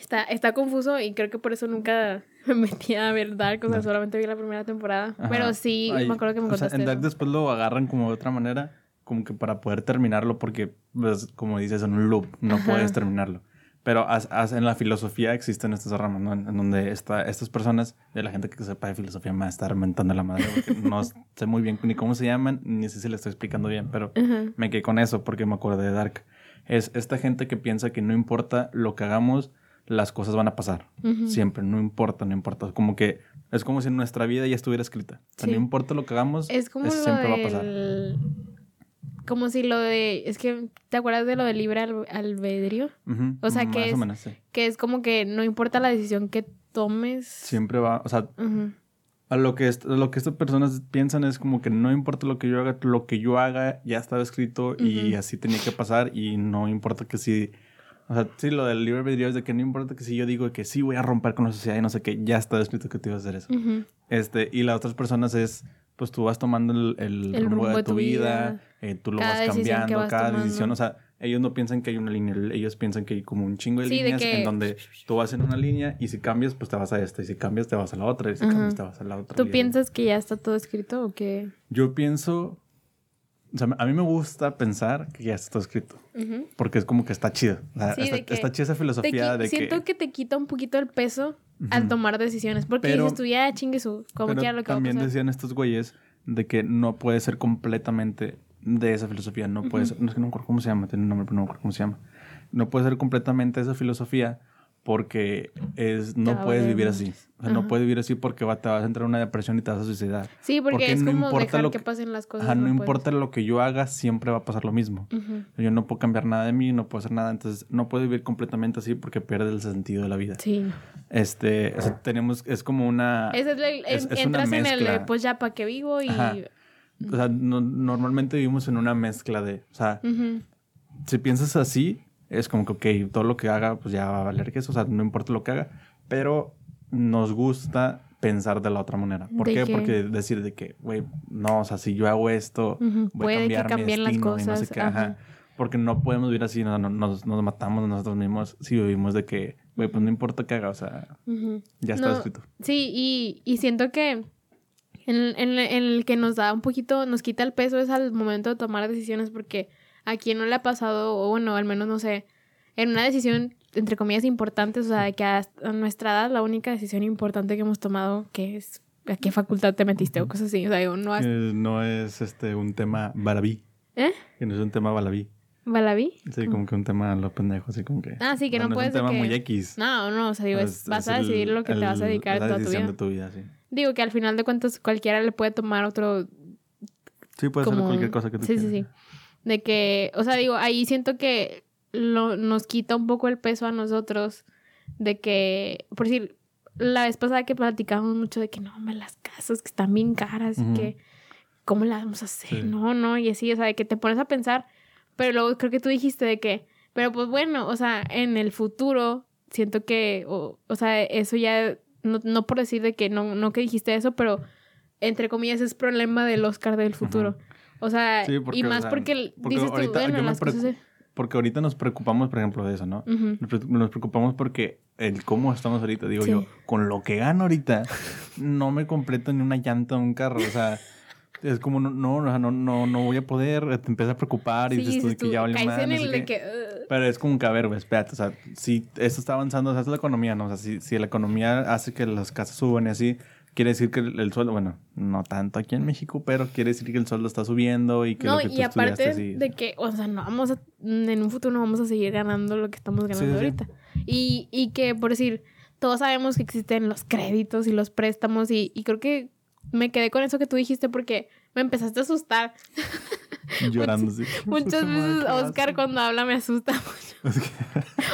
Está, está confuso y creo que por eso nunca me metí a ver Dark, o sea, No. solamente vi la primera temporada. Ajá. Pero sí, Ay, me acuerdo que me o sea, contaste en Dark eso. después lo agarran como de otra manera, como que para poder terminarlo, porque, pues, como dices, en un loop no Ajá. puedes terminarlo. Pero as- as- en la filosofía existen estas ramas, ¿no? En, en donde está, estas personas, de la gente que sepa de filosofía, me va a estar mentando la madre, porque no sé muy bien ni cómo se llaman, ni sé si le estoy explicando bien, pero Ajá. me quedé con eso porque me acordé de Dark. Es esta gente que piensa que no importa lo que hagamos, las cosas van a pasar. Ujú. Siempre, no importa, no importa. Como que es como si nuestra vida ya estuviera escrita. O sea, Sí. no importa lo que hagamos, Es como eso siempre va a pasar. Como si lo de... Es que, ¿te acuerdas de lo del libre al- albedrío? Ujú, o sea, que más es- menos, sí. Que es como que no importa la decisión que tomes. Siempre va, o sea, Ujú. a lo que, est- lo que estas personas piensan es como que no importa lo que yo haga, lo que yo haga ya estaba escrito y Ujú. así tenía que pasar y no importa que si, o sea, sí, lo del libre albedrío es de que no importa que si yo digo que sí voy a romper con la sociedad y no sé qué, ya estaba escrito que te ibas a hacer eso. Este, y las otras personas es, pues tú vas tomando el, el El rumbo, rumbo de tu vida, eh, tú lo Cada vas cambiando, vas cada tomando. decisión, o sea, ellos no piensan que hay una línea, ellos piensan que hay como un chingo de Sí, de líneas que- en donde tú vas en una línea y si cambias, pues te vas a esta, y si cambias, te vas a la otra, y si Ajá. cambias, te vas a la otra. ¿Tú piensas que ya está todo escrito o qué? Yo pienso, o sea, a mí me gusta pensar que ya está todo escrito, Ujú. porque es como que está chido, o sea, Sí, está, de que está chida esa filosofía de siento que... que... te quita un poquito el peso al Ujú. tomar decisiones. Porque Pero- dices tú, ya chingue su, como quiera lo que va a también pasar. decían estos güeyes de que no puede ser completamente de esa filosofía. No puede ser, no es que no me acuerdo cómo se llama, tiene un nombre, pero no me acuerdo cómo se llama. No puede ser completamente esa filosofía porque es, no puedes vivir así. O sea, no puedes vivir así porque va- te vas a entrar en una depresión y te vas a suicidar. Sí, porque, porque es no como importa dejar lo que, que- pasen las cosas. Ajá, no, importa lo que yo haga, siempre va a pasar lo mismo. Yo no puedo cambiar nada de mí, no puedo hacer nada, entonces no puedo vivir completamente así porque pierde el sentido de la vida. Sí. Este, o sea, tenemos, es como una... Es el- es- en- es una entras en el, pues ya para qué vivo y... Ajá. O sea, no- normalmente vivimos en una mezcla de, o sea, si piensas así, es como que, ok, todo lo que haga, pues ya va a valer que eso, o sea, no importa lo que haga, pero nos gusta pensar de la otra manera. ¿Por ¿De qué? Porque decir de que, güey, no, o sea, si yo hago esto, voy a que cambiar mi cambien las destino y no sé cosas, qué, ajá. ajá. Porque no podemos vivir así, no, no, nos, nos matamos nosotros mismos si vivimos de que, güey, pues no importa qué haga, o sea, ya está No, escrito. Sí, y, y siento que en, en- en el que nos da un poquito, nos quita el peso es al momento de tomar decisiones porque a quien no le ha pasado, o bueno, al menos no sé, en una decisión, entre comillas, importante, o sea, de que a, nuestra edad la única decisión importante que hemos tomado, que es a qué facultad te metiste o cosas así, o sea, digo, no has... Que no es este un tema balabí, ¿Eh? que no es un tema balabí. ¿Balabí? Sí, como que un tema lo pendejo, así como que. Ah, sí, que o sea, no puedes Es un tema que- muy X. No, no, o sea, digo, es- Es- vas es a el- decidir lo que te vas a el- dedicar toda tu vida. de tu vida, sí. Digo que al final de cuentas cualquiera le puede tomar otro Sí, puede como... ser cualquier cosa que tú Sí, sí, quieras. sí. De que, o sea, digo, ahí siento que lo, nos quita un poco el peso a nosotros de que, por decir, la vez pasada que platicamos mucho de que no, hombre, las casas que están bien caras y que, ¿cómo las vamos a hacer? Sí. No, no, y así, o sea, de que te pones a pensar, pero luego creo que tú dijiste de que, pero pues bueno, o sea, en el futuro siento que, o, o sea, eso ya, no, no por decir de que no, no que dijiste eso, pero entre comillas es problema del Oscar del futuro. O sea, Sí, porque, y o más sea, porque, porque dices tú, ahorita bueno, yo me las cosas... Porque ahorita nos preocupamos, por ejemplo, de eso, ¿no? Nos pre- Nos preocupamos porque el cómo estamos ahorita, digo Sí. yo, con lo que gano ahorita, no me completo ni una llanta de un carro, o sea, es como, no, no, o no, no, no voy a poder, te empieza a preocupar y Sí, dices tú de dices que tú, ya vale más, no sé qué. que... "Ugh". Pero es como que, a ver, espérate, o sea, si esto está avanzando, o sea, es la economía, ¿no? O sea, si, si la economía hace que las casas suban y así, quiere decir que el, el sueldo, bueno, no tanto aquí en México, pero quiere decir que el sueldo está subiendo y que No, lo que tú y aparte sí. de que, o sea, no vamos a, en un futuro no vamos a seguir ganando lo que estamos ganando Sí, sí, sí. ahorita. Y, y que, por decir, todos sabemos que existen los créditos y los préstamos y, y creo que me quedé con eso que tú dijiste porque me empezaste a asustar. Llorando, sí. Muchas veces Oscar cuando habla me asusta mucho.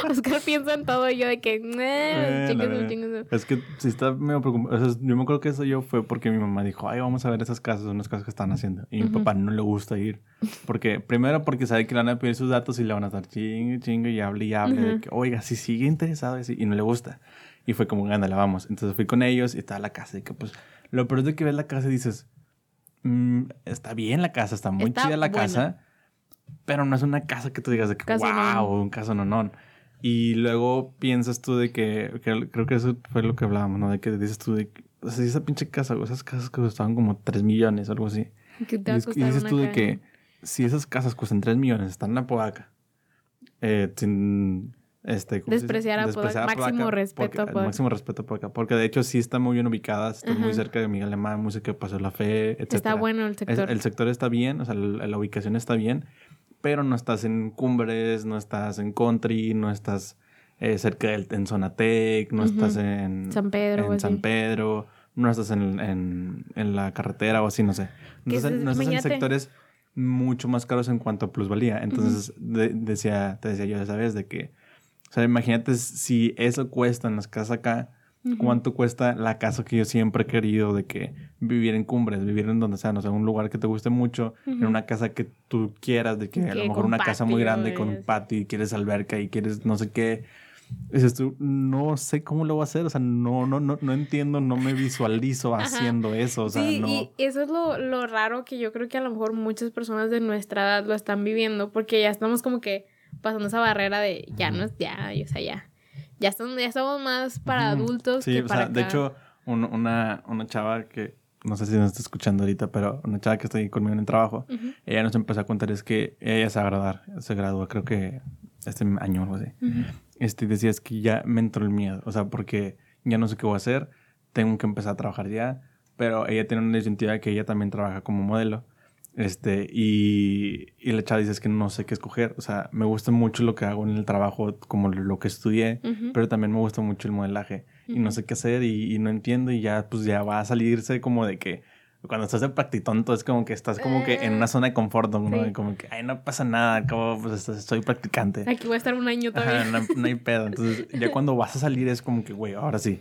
Oscar piensa en todo y yo de que, eh, Bueno, chingue su, bueno. chingue su". Es que si está medio preocupado. O sea, yo me acuerdo que eso yo fue porque mi mamá dijo, ay, vamos a ver esas casas, unas casas que están haciendo. Y mi Ujú. papá no le gusta ir. Porque, primero porque sabe que le van a pedir sus datos y le van a estar chingue, chingue y hable y hable. de Ujú. que, oiga, si sigue interesado y, así", y no le gusta. Y fue como, ándale, vamos. Entonces fui con ellos y estaba la casa. Y que pues, lo peor es de que ves la casa y dices, "Mm, está bien la casa, está muy Está chida la buena. casa. Pero no es una casa que tú digas de que, wow, un caso no, Y luego piensas tú de que, que creo que eso fue lo que hablábamos, ¿no? De que dices tú de que, o sea, esa pinche casa, o esas casas que costaban como 3 millones o algo así. Que te Y, va a es- y dices tú de cara. que si esas casas cuestan 3 millones, están en la Podaca, eh, sin este. Despreciar a Podaca. Máximo respeto porque- a. Máximo respeto a Podaca. Porque de hecho sí está muy bien ubicada, está muy Ajá. cerca de Miguel Alemán, muy cerca de Paso de la Fe, etc. Está bueno el Es- sector. el sector está bien, o sea, la, la ubicación está bien, pero no estás en cumbres, no estás en country, no estás eh, cerca del, en Zonatec, no estás Ujú. en San Pedro en San. Pedro, no estás en, en, en la carretera o así, no sé. No estás, en, es- no estás en sectores mucho más caros en cuanto a plusvalía. Entonces, de- decía, te decía yo, ¿sabes? De que, o sea, imagínate si eso cuesta en las casas acá, Ujú. ¿cuánto cuesta la casa que yo siempre he querido de que vivir en cumbres, vivir en donde sea, no sé, un lugar que te guste mucho, en Ujú. una casa que tú quieras, de que, a lo mejor una casa muy patio grande con un patio y quieres alberca y quieres no sé qué. Dices tú, no sé cómo lo voy a hacer, o sea, no, no, no, no entiendo, no me visualizo Ajá. haciendo eso, o sea, sí, no. y eso es lo, lo raro que yo creo que a lo mejor muchas personas de nuestra edad lo están viviendo porque ya estamos como que pasando esa barrera de ya no es ya, o sea, ya. Ya estamos, ya estamos más para adultos Sí, que o para sea, de hecho, un- una, una chava que, no sé si nos está escuchando ahorita, pero una chava que está ahí conmigo en el trabajo, Ujú, ella nos empezó a contar es que ella se va a graduar, se gradúa creo que este año o algo así. ujú. Este, decía es que ya me entró el miedo, o sea, porque ya no sé qué voy a hacer, tengo que empezar a trabajar ya, pero ella tiene una disyuntiva de que ella también trabaja como modelo. Este, y, y la chava dice es que no sé qué escoger. O sea, me gusta mucho lo que hago en el trabajo, como lo que estudié, pero también me gusta mucho el modelaje. Y no sé qué hacer y, y no entiendo y ya, pues ya va a salirse como de que cuando estás de practitonto es como que estás como que en una zona de confort, ¿no? Sí. Como que, ay, no pasa nada, cabo, pues estás- soy practicante. Aquí voy a estar un año Ajá, todavía. no, no hay pedo. Entonces, ya cuando vas a salir es como que, güey, ahora sí.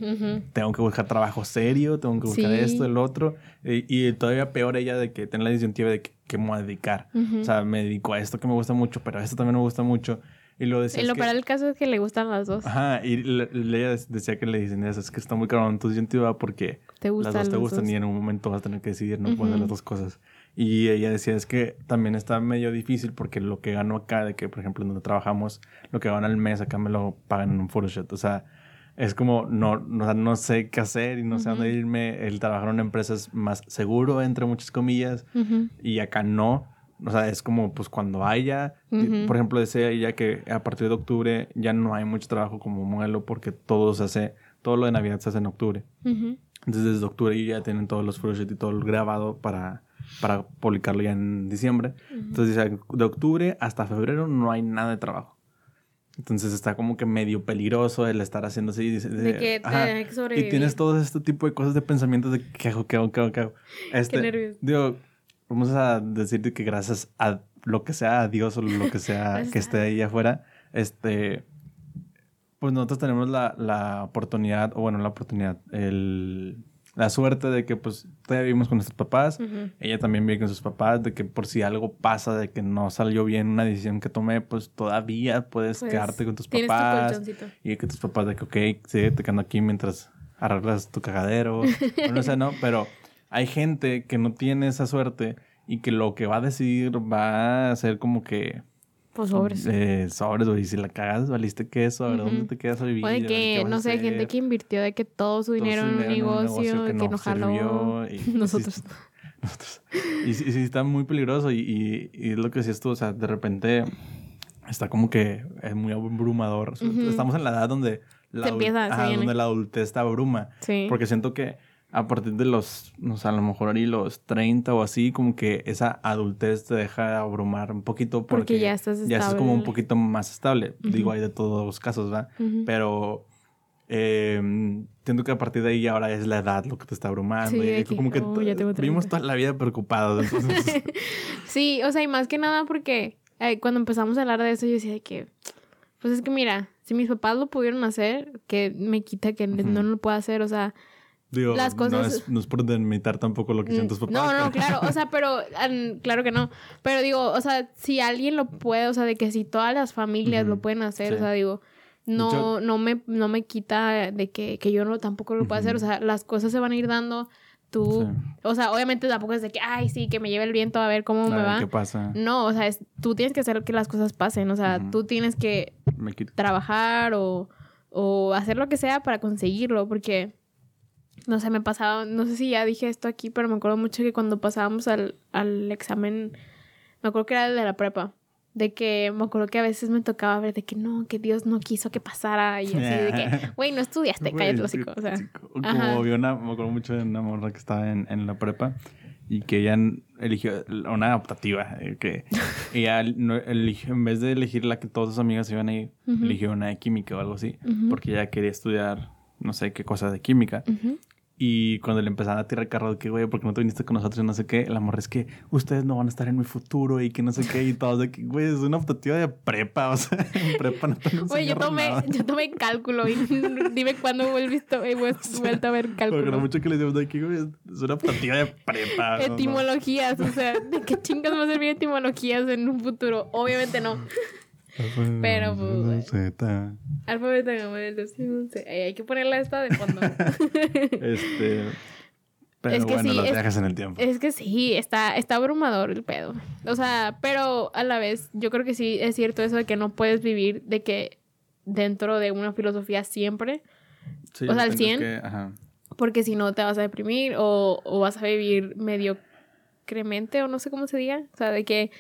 Tengo que buscar trabajo serio, tengo que buscar Sí. esto, el otro. Y, y todavía peor ella de que tener la disyuntiva de que, que me voy a dedicar. O sea, me dedico a esto que me gusta mucho, pero a esto también me gusta mucho. Y lo decía. Y lo para el caso es que le gustan las dos. Ajá, y le- ella decía que le dicen es que está muy caro en tu disyuntiva porque Te gustan las dos te gustan dos. y en un momento vas a tener que decidir, no puedes hacer Ujú. las dos cosas. Y ella decía, es que también está medio difícil porque lo que gano acá, de que por ejemplo donde trabajamos, lo que gano al mes acá me lo pagan en un photoshoot. O sea, es como, no, no, no sé qué hacer y no sé a dónde Ujú. irme. El trabajar en una empresa es más seguro, entre muchas comillas, Ujú. y acá no. O sea, es como pues cuando haya. Por ejemplo, decía ella que a partir de octubre ya no hay mucho trabajo como modelo porque todo se hace, todo lo de Navidad se hace en octubre. Ujú. Entonces desde octubre ya tienen todos los photoshoots y todo el grabado para, para publicarlo ya en diciembre. Entonces dice, de octubre hasta febrero no hay nada de trabajo. Entonces está como que medio peligroso el estar haciendo así. Dice, De que ajá. tener que sobrevivir. Y tienes todo este tipo de cosas de pensamientos de qué hago, qué hago, qué hago, qué hago. Este, nervios. Digo, vamos a decirte que gracias a lo que sea, a Dios o lo que sea que esté ahí afuera, este, pues nosotros tenemos la, la oportunidad, o bueno, la oportunidad, el, la suerte de que pues todavía vivimos con nuestros papás. Ella también vive con sus papás, de que por si algo pasa, de que no salió bien una decisión que tomé, pues todavía puedes Pues, quedarte con tus tu papás. colchoncito. Y que tus papás de que, ok, sigue te quedando aquí mientras arreglas tu cagadero. o no sé, ¿no? Pero hay gente que no tiene esa suerte y que lo que va a decidir va a ser como que... Pues sobres. Eh, sobres, güey. Si la cagas, valiste queso. A ver, ¿dónde Ujú. te quedas a vivir? O de ver, ¿qué que, no sé, gente que invirtió de que todo su Todo su dinero en un dinero en un negocio, que, no jaló. sirvió y- y Nosotros. sí- nosotros. Y sí, sí, está muy peligroso. Y, y, y es lo que decías tú, o sea, de repente está como que es muy abrumador. Ujú. Estamos en la edad donde la, Se empieza, ajá, donde la adultez te abruma. Sí. Porque siento que a partir de los, no sé, a lo mejor ahí los 30 o así, como que esa adultez te deja de abrumar un poquito porque, Porque ya estás ya estás como un estable. poquito más estable. Digo, Ujú. hay de todos los casos, ¿verdad? Pero eh, siento que a partir de ahí ahora es la edad lo que te está abrumando. Sí, y que, como que oh, ya tengo vivimos 30. toda la vida preocupados. Entonces, Sí, o sea, y más que nada porque eh, cuando empezamos a hablar de eso, yo decía de que, pues es que mira, si mis papás lo pudieron hacer, que me quita que Ujú. no lo pueda hacer, o sea, digo, Las no, cosas- es, no es por delimitar tampoco lo que hicieron tus papás. No, no, claro, o sea, pero claro que no. Pero digo, o sea, si alguien lo puede, o sea, de que si todas las familias lo pueden hacer, sí. o sea, digo, no, no me, no me quita de que, que yo no tampoco lo pueda hacer. O sea, las cosas se van a ir dando. Tú, Sí. o sea, obviamente tampoco es de que, ay, sí, que me lleve el viento a ver cómo A me ver va. ¿Qué pasa? No, o sea, es, tú tienes que hacer que las cosas pasen. O sea, tú tienes que trabajar o, o hacer lo que sea para conseguirlo, porque, no sé, me pasaba, no sé si ya dije esto aquí, pero me acuerdo mucho que cuando pasábamos al, al examen, me acuerdo que era el de la prepa, de que me acuerdo que a veces me tocaba ver de que no, que Dios no quiso que pasara y así, de que, güey, no estudiaste, cállate, o sea. Como vi una, me acuerdo mucho de una morra que estaba en, en la prepa y que ella eligió una adaptativa, que ella no eligió, en vez de elegir la que todas sus amigas iban a ir, eligió una de química o algo así, porque ella quería estudiar no sé qué cosa de química. Y cuando le empezaban a tirar carro que, güey, ¿por qué no te viniste con nosotros y no sé qué? El amor es que ustedes no van a estar en mi futuro y que no sé qué. Y todos de que, güey, es una optativa de prepa. O sea, en prepa no te Oye, yo tomé, nada. yo tomé cálculo y dime cuándo volviste, he vuelto a ver Porque lo cálculo. mucho que les digo de que, güey, es una optativa de prepa. ¿no? Etimologías, o sea, ¿de qué chingas va a servir etimologías en un futuro? Obviamente no. Pero, pues, ta- Alfabeto, sé. Ay, hay que ponerla esta de fondo. Este. Pero Es que bueno, sí, los es- viajes en el tiempo. Es que sí, está, está abrumador el pedo. O sea, pero a la vez, yo creo que sí es cierto eso de que no puedes vivir de que dentro de una filosofía siempre, Sí, o sea, al tienes 100. que- ajá. porque si no te vas a deprimir o, o vas a vivir mediocremente o no sé cómo se diga. O sea, de que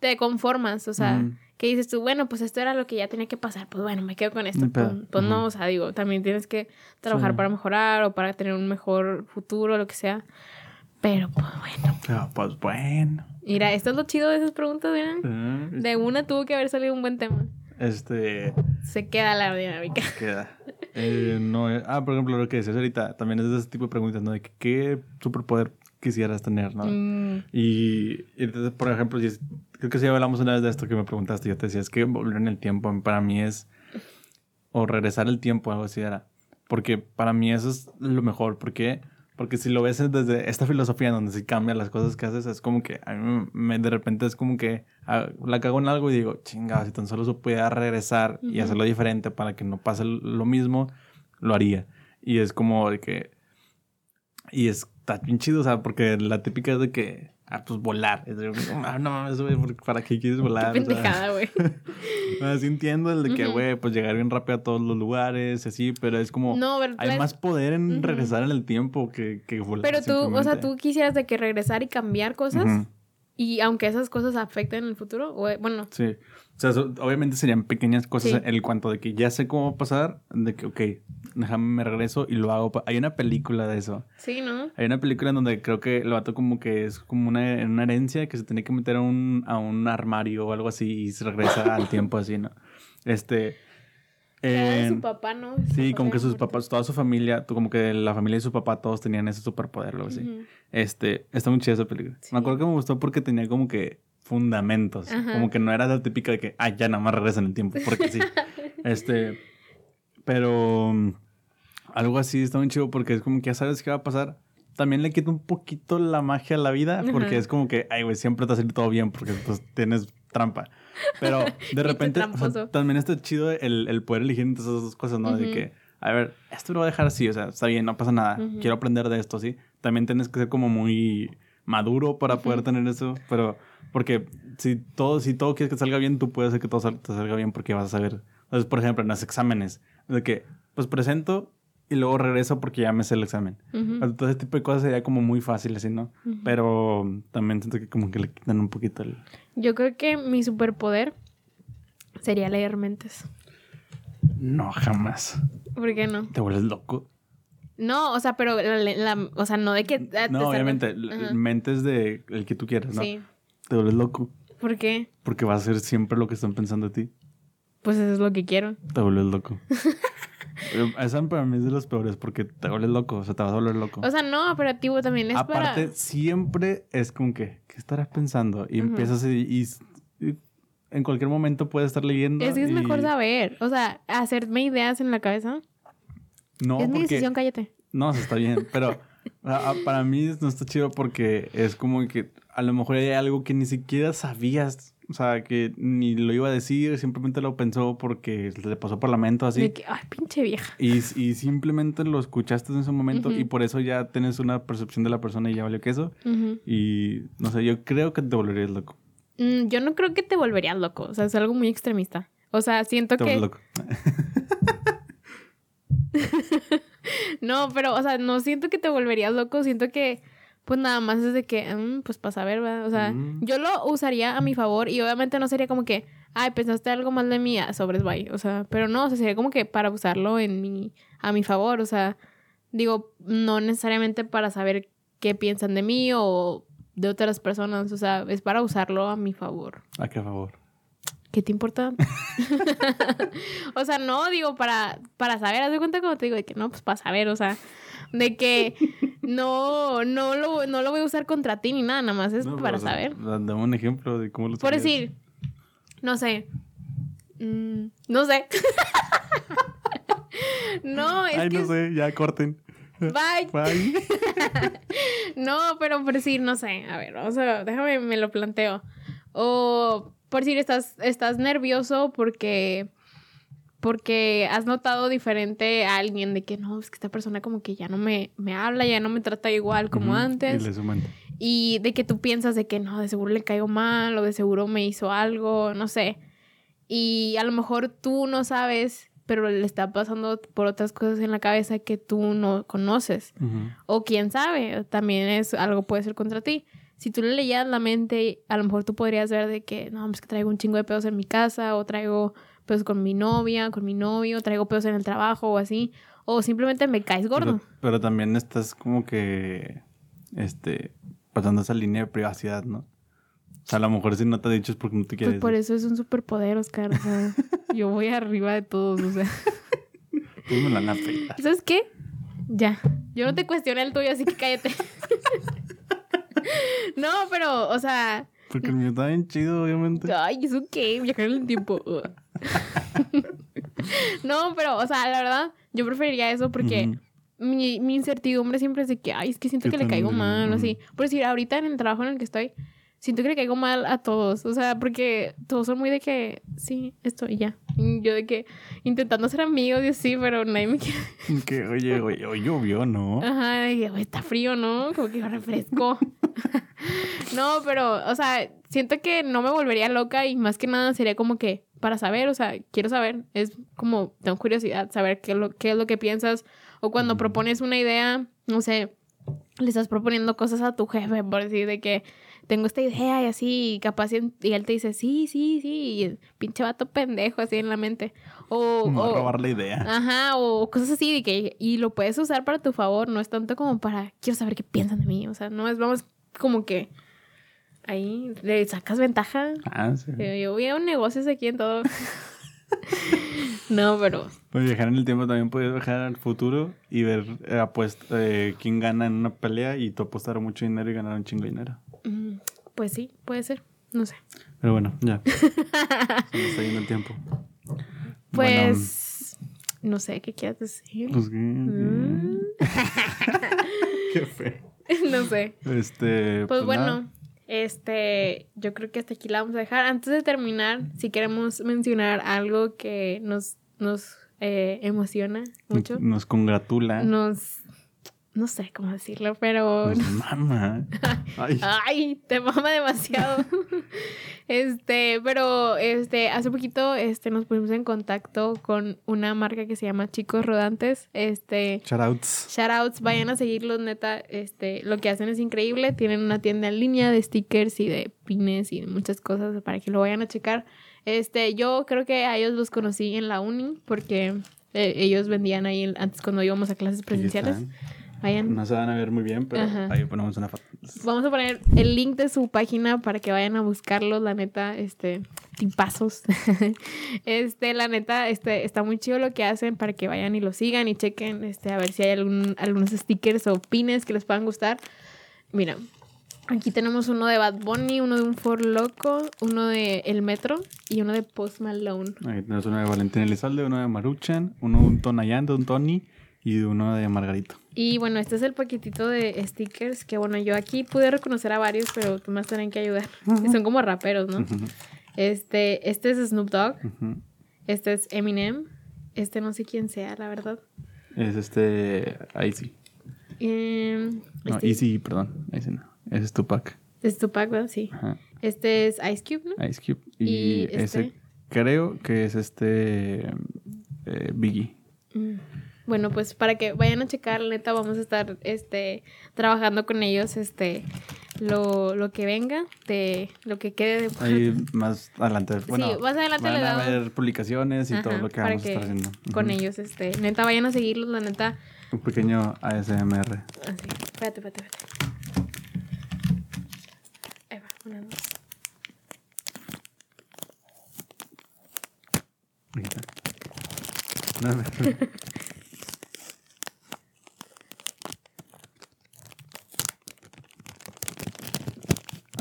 te conformas, o sea. Que dices tú, bueno, pues esto era lo que ya tenía que pasar, pues bueno, me quedo con esto. Pues, pues no, o sea, digo, también tienes que trabajar Sí. para mejorar o para tener un mejor futuro, lo que sea. Pero, pues bueno. Pero, pues bueno. Mira, esto es lo chido de esas preguntas, ¿verdad? Ah, De una tuvo que haber salido un buen tema. Este. Se queda la dinámica. queda. Eh, no, eh, ah, por ejemplo, lo que decías ahorita, también es de ese tipo de preguntas, ¿no? De que, qué superpoder quisieras tener, ¿no? Mm, Y, y entonces, por ejemplo, si es- creo que sí hablamos una vez de esto que me preguntaste, yo te decía, es que volver en el tiempo para mí es, o regresar el tiempo, algo así era, porque para mí eso es lo mejor, ¿por qué? Porque si lo ves desde esta filosofía en donde si cambian las cosas que haces, es como que a mí me, de repente es como que ah, la cago en algo y digo, chingada, si tan solo se pudiera regresar y Ujú. hacerlo diferente para que no pase lo mismo, lo haría. Y es como de que y está bien chido, o sea, porque la típica es de que, ah, pues volar. Ah, no mames, güey, ¿por- ¿para qué quieres volar? qué O sea, pendejada, güey. así entiendo el de que, güey, pues llegar bien rápido a todos los lugares, así, pero es como, No, pero hay más poder en regresar en el tiempo que, que volar. Pero tú, o sea, tú quisieras de que regresar y cambiar cosas. Y aunque esas cosas afecten el futuro, o, bueno, Sí. O sea, obviamente serían pequeñas cosas Sí. en el cuanto de que ya sé cómo va a pasar, de que, ok, déjame me regreso y lo hago. Hay una película de eso. sí, ¿no? Hay una película en donde creo que el vato como que es como una, una herencia que se tiene que meter a un, a un armario o algo así y se regresa al tiempo así, ¿no? Este... De su papá, ¿no? sí, como que sus papás papás, toda su familia, tú- como que la familia y su papá todos tenían ese superpoder, algo así. Este, está muy chida esa película. Sí. Me acuerdo que me gustó porque tenía como que fundamentos. Ajá. Como que no era la típica de que, ah, ya nada más regresa en el tiempo, porque sí. este, pero mm, algo así está muy chido porque es como que ya sabes qué va a pasar. También le quita un poquito la magia a la vida porque Ajá. es como que, ay, güey, siempre te salir todo bien porque pues tienes trampa. Pero de repente, o sea, también está chido el, el poder elegir entre esas dos cosas, ¿no? De Ujú. que, a ver, esto lo voy a dejar así, o sea, está bien, no pasa nada. Ujú. Quiero aprender de esto, ¿sí? También tienes que ser como muy maduro para poder Ujú. tener eso, pero porque si todo, si todo quieres que salga bien, tú puedes hacer que todo sal- te salga bien porque vas a saber. Entonces, por ejemplo, en los exámenes, de que, pues presento y luego regreso porque ya me sé el examen. Ujú. Todo ese tipo de cosas sería como muy fácil así, ¿no? Pero también siento que como que le quitan un poquito el... Yo creo que mi superpoder sería leer mentes. No, jamás. ¿Por qué no? Te vuelves loco. No, o sea, pero la, la- o sea, no de que ah, No, obviamente, mentes de el que tú quieras, ¿no? Sí. Te vuelves loco ¿Por qué? porque vas a hacer siempre lo que están pensando de ti. Pues eso es lo que quiero. Te vuelves loco. Pero Esa para mí es de los peores porque te vuelves loco, o sea, te vas a volver loco. O sea, no, pero tipo también es Aparte, para... siempre es como que, ¿qué estarás pensando? Y empiezas y, y- y en cualquier momento puedes estar leyendo. Es que es y- mejor saber. O sea, hacerme ideas en la cabeza. No, es mi porque... decisión, cállate. No, eso está bien, pero para mí no está chido porque es como que a lo mejor hay algo que ni siquiera sabías, o sea, que ni lo iba a decir, simplemente lo pensó porque le pasó por la mente así. De que, ay, pinche vieja. Y, y simplemente lo escuchaste en ese momento y por eso ya tienes una percepción de la persona y ya valió que eso. Y no sé, yo creo que te volverías loco. Mm, yo no creo que te volverías loco. O sea, es algo muy extremista. O sea, siento Te que... loco. No, pero, o sea, no siento que te volverías loco. Siento que, pues nada más es de que, mm, pues para saber, ¿verdad? O sea, Mm. yo lo usaría a mi favor y obviamente no sería como que, ay, pensaste algo mal de mí, ah, sobres, bye. O sea, pero no, o sea, sería como que para usarlo en mi, a mi favor. O sea, digo, no necesariamente para saber qué piensan de mí o de otras personas. O sea, es para usarlo a mi favor. ¿A qué favor? ¿Qué te importa? o sea, no, digo, para, para saber, haz de cuenta como te digo, de que no, pues para saber, o sea, de que no, no lo, no lo voy a usar contra ti ni nada, nada más es No, para saber. da- Dame un ejemplo de cómo lo Por decir, no sé. Mm, no sé. no, es Ay, que. no sé, ya corten. Bye. Bye. No, pero por decir, no sé, a ver, vamos a, déjame, me lo planteo. O por decir, estás, estás nervioso porque, porque has notado diferente a alguien de que no, es que esta persona como que ya no me, me habla, ya no me trata igual como Ujú, antes. Y de que tú piensas de que no, de seguro le caigo mal o de seguro me hizo algo, no sé. Y a lo mejor tú no sabes, pero le está pasando por otras cosas en la cabeza que tú no conoces. O quién sabe, también es algo puede ser contra ti. Si tú le leías la mente, a lo mejor tú podrías ver de que, no, es que traigo un chingo de pedos en mi casa, o traigo pedos con mi novia, con mi novio, traigo pedos en el trabajo o así. O simplemente me caes gordo. Pero, pero también estás como que, este, pasando esa línea de privacidad, ¿no? O sea, a lo mejor si no te ha dicho es porque no te Pues quieres por decir. eso es un superpoder, Oscar. o sea, yo voy arriba de todos, o sea. Tú me la. ¿Sabes qué? Ya. Yo no te cuestioné el tuyo, así que cállate. no, pero, o sea, Porque el mío está bien chido, obviamente. Ay, ¿eso qué? Viajar en el tiempo. No, pero, o sea, la verdad, yo preferiría eso porque mi, mi incertidumbre siempre es de que, ay, es que siento que le caigo mal, o así. Por decir, ahorita en el trabajo en el que estoy, siento que le caigo mal a todos. O sea, porque todos son muy de que, sí, esto y ya. Y yo de que intentando ser amigos y así, pero nadie me quiere. Que, oye, oye, hoy llovió, ¿no? Ajá, que, "Güey, está frío, ¿no? Como que refresco. no, pero, o sea, siento que no me volvería loca y más que nada sería como que para saber, o sea, quiero saber, es como, tengo curiosidad, saber qué es lo, qué es lo que piensas o cuando propones una idea, no sé, le estás proponiendo cosas a tu jefe por decir de que tengo esta idea y así, y capaz y y él te dice, sí, sí, sí, y pinche vato pendejo así en la mente. O, Me va a o- robar la idea. Ajá, o cosas así de que y lo puedes usar para tu favor, no es tanto como para quiero saber qué piensan de mí, o sea, no es vamos como que ahí le sacas ventaja. Ah, sí. Yo, veo negocios aquí en todo. no, pero Pues viajar en el tiempo también puedes viajar al futuro y ver eh, apuest- eh, quién gana en una pelea y tú apostar mucho dinero y ganar un chingo de dinero. Pues sí, puede ser, no sé. Pero bueno, ya. Se nos está yendo el tiempo. Pues no sé qué quieras decir. Bueno, pues, ¿qué? Mm. Qué feo. no sé. Este. Pues, bueno, nada. este, yo creo que hasta aquí la vamos a dejar. Antes de terminar, si queremos mencionar algo que nos, nos eh, emociona mucho, Nos congratula. nos, no sé cómo decirlo, pero, Nos mama. Ay, ay, te mama demasiado. este, pero, este, hace poquito, este, nos pusimos en contacto con una marca que se llama Chicos Rodantes, este, shoutouts. Shoutouts, vayan a seguirlos, neta. Este, lo que hacen es increíble. Tienen una tienda en línea de stickers y de pines y de muchas cosas para que lo vayan a checar. Este, yo creo que a ellos los conocí en la uni porque eh, ellos vendían ahí antes cuando íbamos a clases presenciales. están. Vayan. No se van a ver muy bien, pero Ajá. ahí ponemos una foto. Vamos a poner el link de su página para que vayan a buscarlos, la neta, este, tipazos. este, la neta, este, está muy chido lo que hacen para que vayan y lo sigan y chequen, este, a ver si hay algún, algunos stickers o pines que les puedan gustar. Mira, aquí tenemos uno de Bad Bunny, uno de un For Loco, uno de El Metro y uno de Post Malone. Ahí tenemos uno de Valentín Elizalde, uno de Maruchan, uno de un Tonayán, de un Tony y uno de Margarito. Y bueno, este es el paquetito de stickers que bueno, yo aquí pude reconocer a varios, pero tú a tener que ayudar. Que son como raperos, ¿no? Este, este es Snoop Dogg, este es Eminem, este no sé quién sea, la verdad. Es este. Sí. Em, No, este Easy, perdón. Sí no. Ese es Tupac. es Tupac, ¿verdad? Sí. Ajá. Este es Ice Cube, ¿no? Ice Cube. Y, ¿Y este? ese creo que es este. eh, Biggie. Mm. Bueno, pues para que vayan a checar, neta, vamos a estar este, trabajando con ellos este, lo, lo que venga, de lo que quede de... Ahí más adelante. Bueno, más adelante van le a damos- ver publicaciones y Ajá, todo lo que vamos a estar haciendo. Con ellos, este, neta, vayan a seguirlos, la neta. Un pequeño ASMR. Así, espérate, espérate, espérate. sonando. Ahorita. No, no.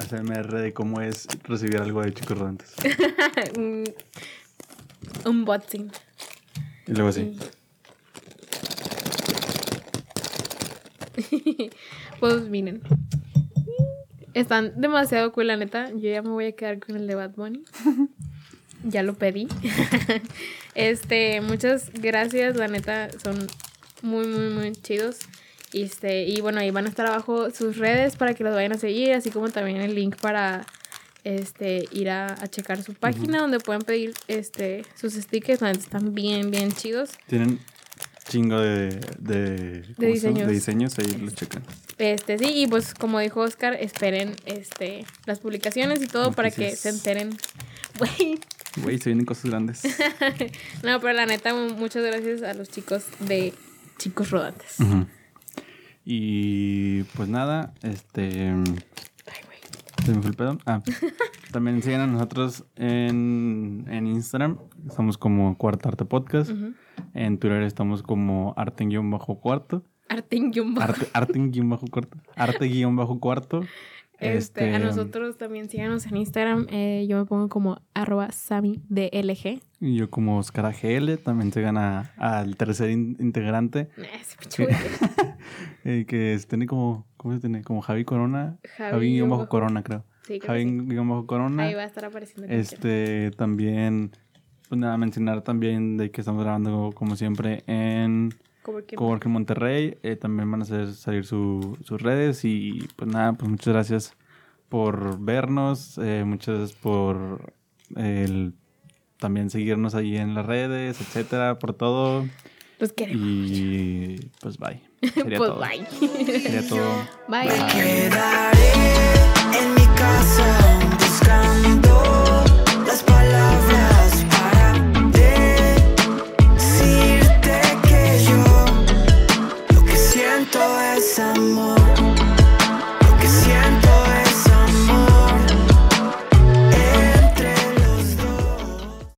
ASMR de cómo es recibir algo de chicos rodantes. un, un boxing. Y luego así. pues miren. Están demasiado cool, la neta. Yo ya me voy a quedar con el de Bad Bunny. ya lo pedí. este, muchas gracias, la neta. Son muy, muy, muy chidos. Y, este, y bueno, ahí van a estar abajo sus redes para que los vayan a seguir, así como también el link para este ir a, a checar su página donde pueden pedir este sus stickers, neta, están bien, bien chidos. Tienen chingo de, de, ¿cómo se llama? diseños. de diseños, ahí lo checan. Este, sí, y pues como dijo Oscar, esperen este las publicaciones y todo para que se enteren. Güey. Güey, se vienen cosas grandes. No, pero la neta, mu- muchas gracias a los chicos de Chicos Rodantes. Ujú. Y pues nada, este. Ay, güey. Se me fue el pedo. Ah, también sigan a nosotros en, en Instagram. Estamos como Cuarta Arte Podcast. En Twitter estamos como arte-cuarto. Arten Jumbo. Arte- Arte-cuarto. Arte-cuarto. Este, a nosotros también síganos en Instagram. eh, yo me pongo como arroba samidlg. Y yo como Oscar AGL. También sigan al tercer in- integrante. Eh, que es- tiene como... ¿Cómo se tiene? Como Javi Corona. Javi Javi bajo bajo- Corona, creo. Sí, creo que Javi sí. bajo Corona. Ahí va a estar apareciendo. Este, también, pues nada, mencionar también de que estamos grabando como siempre en Que- Coworking Monterrey. Eh, también van a hacer salir su- sus redes y pues nada, pues muchas gracias por vernos, eh, muchas gracias por el, también seguirnos ahí en las redes, etcétera, por todo. Los queremos. Y pues bye. Sería Pues todo. bye. Sería todo. Bye. Quedaré en mi casa buscando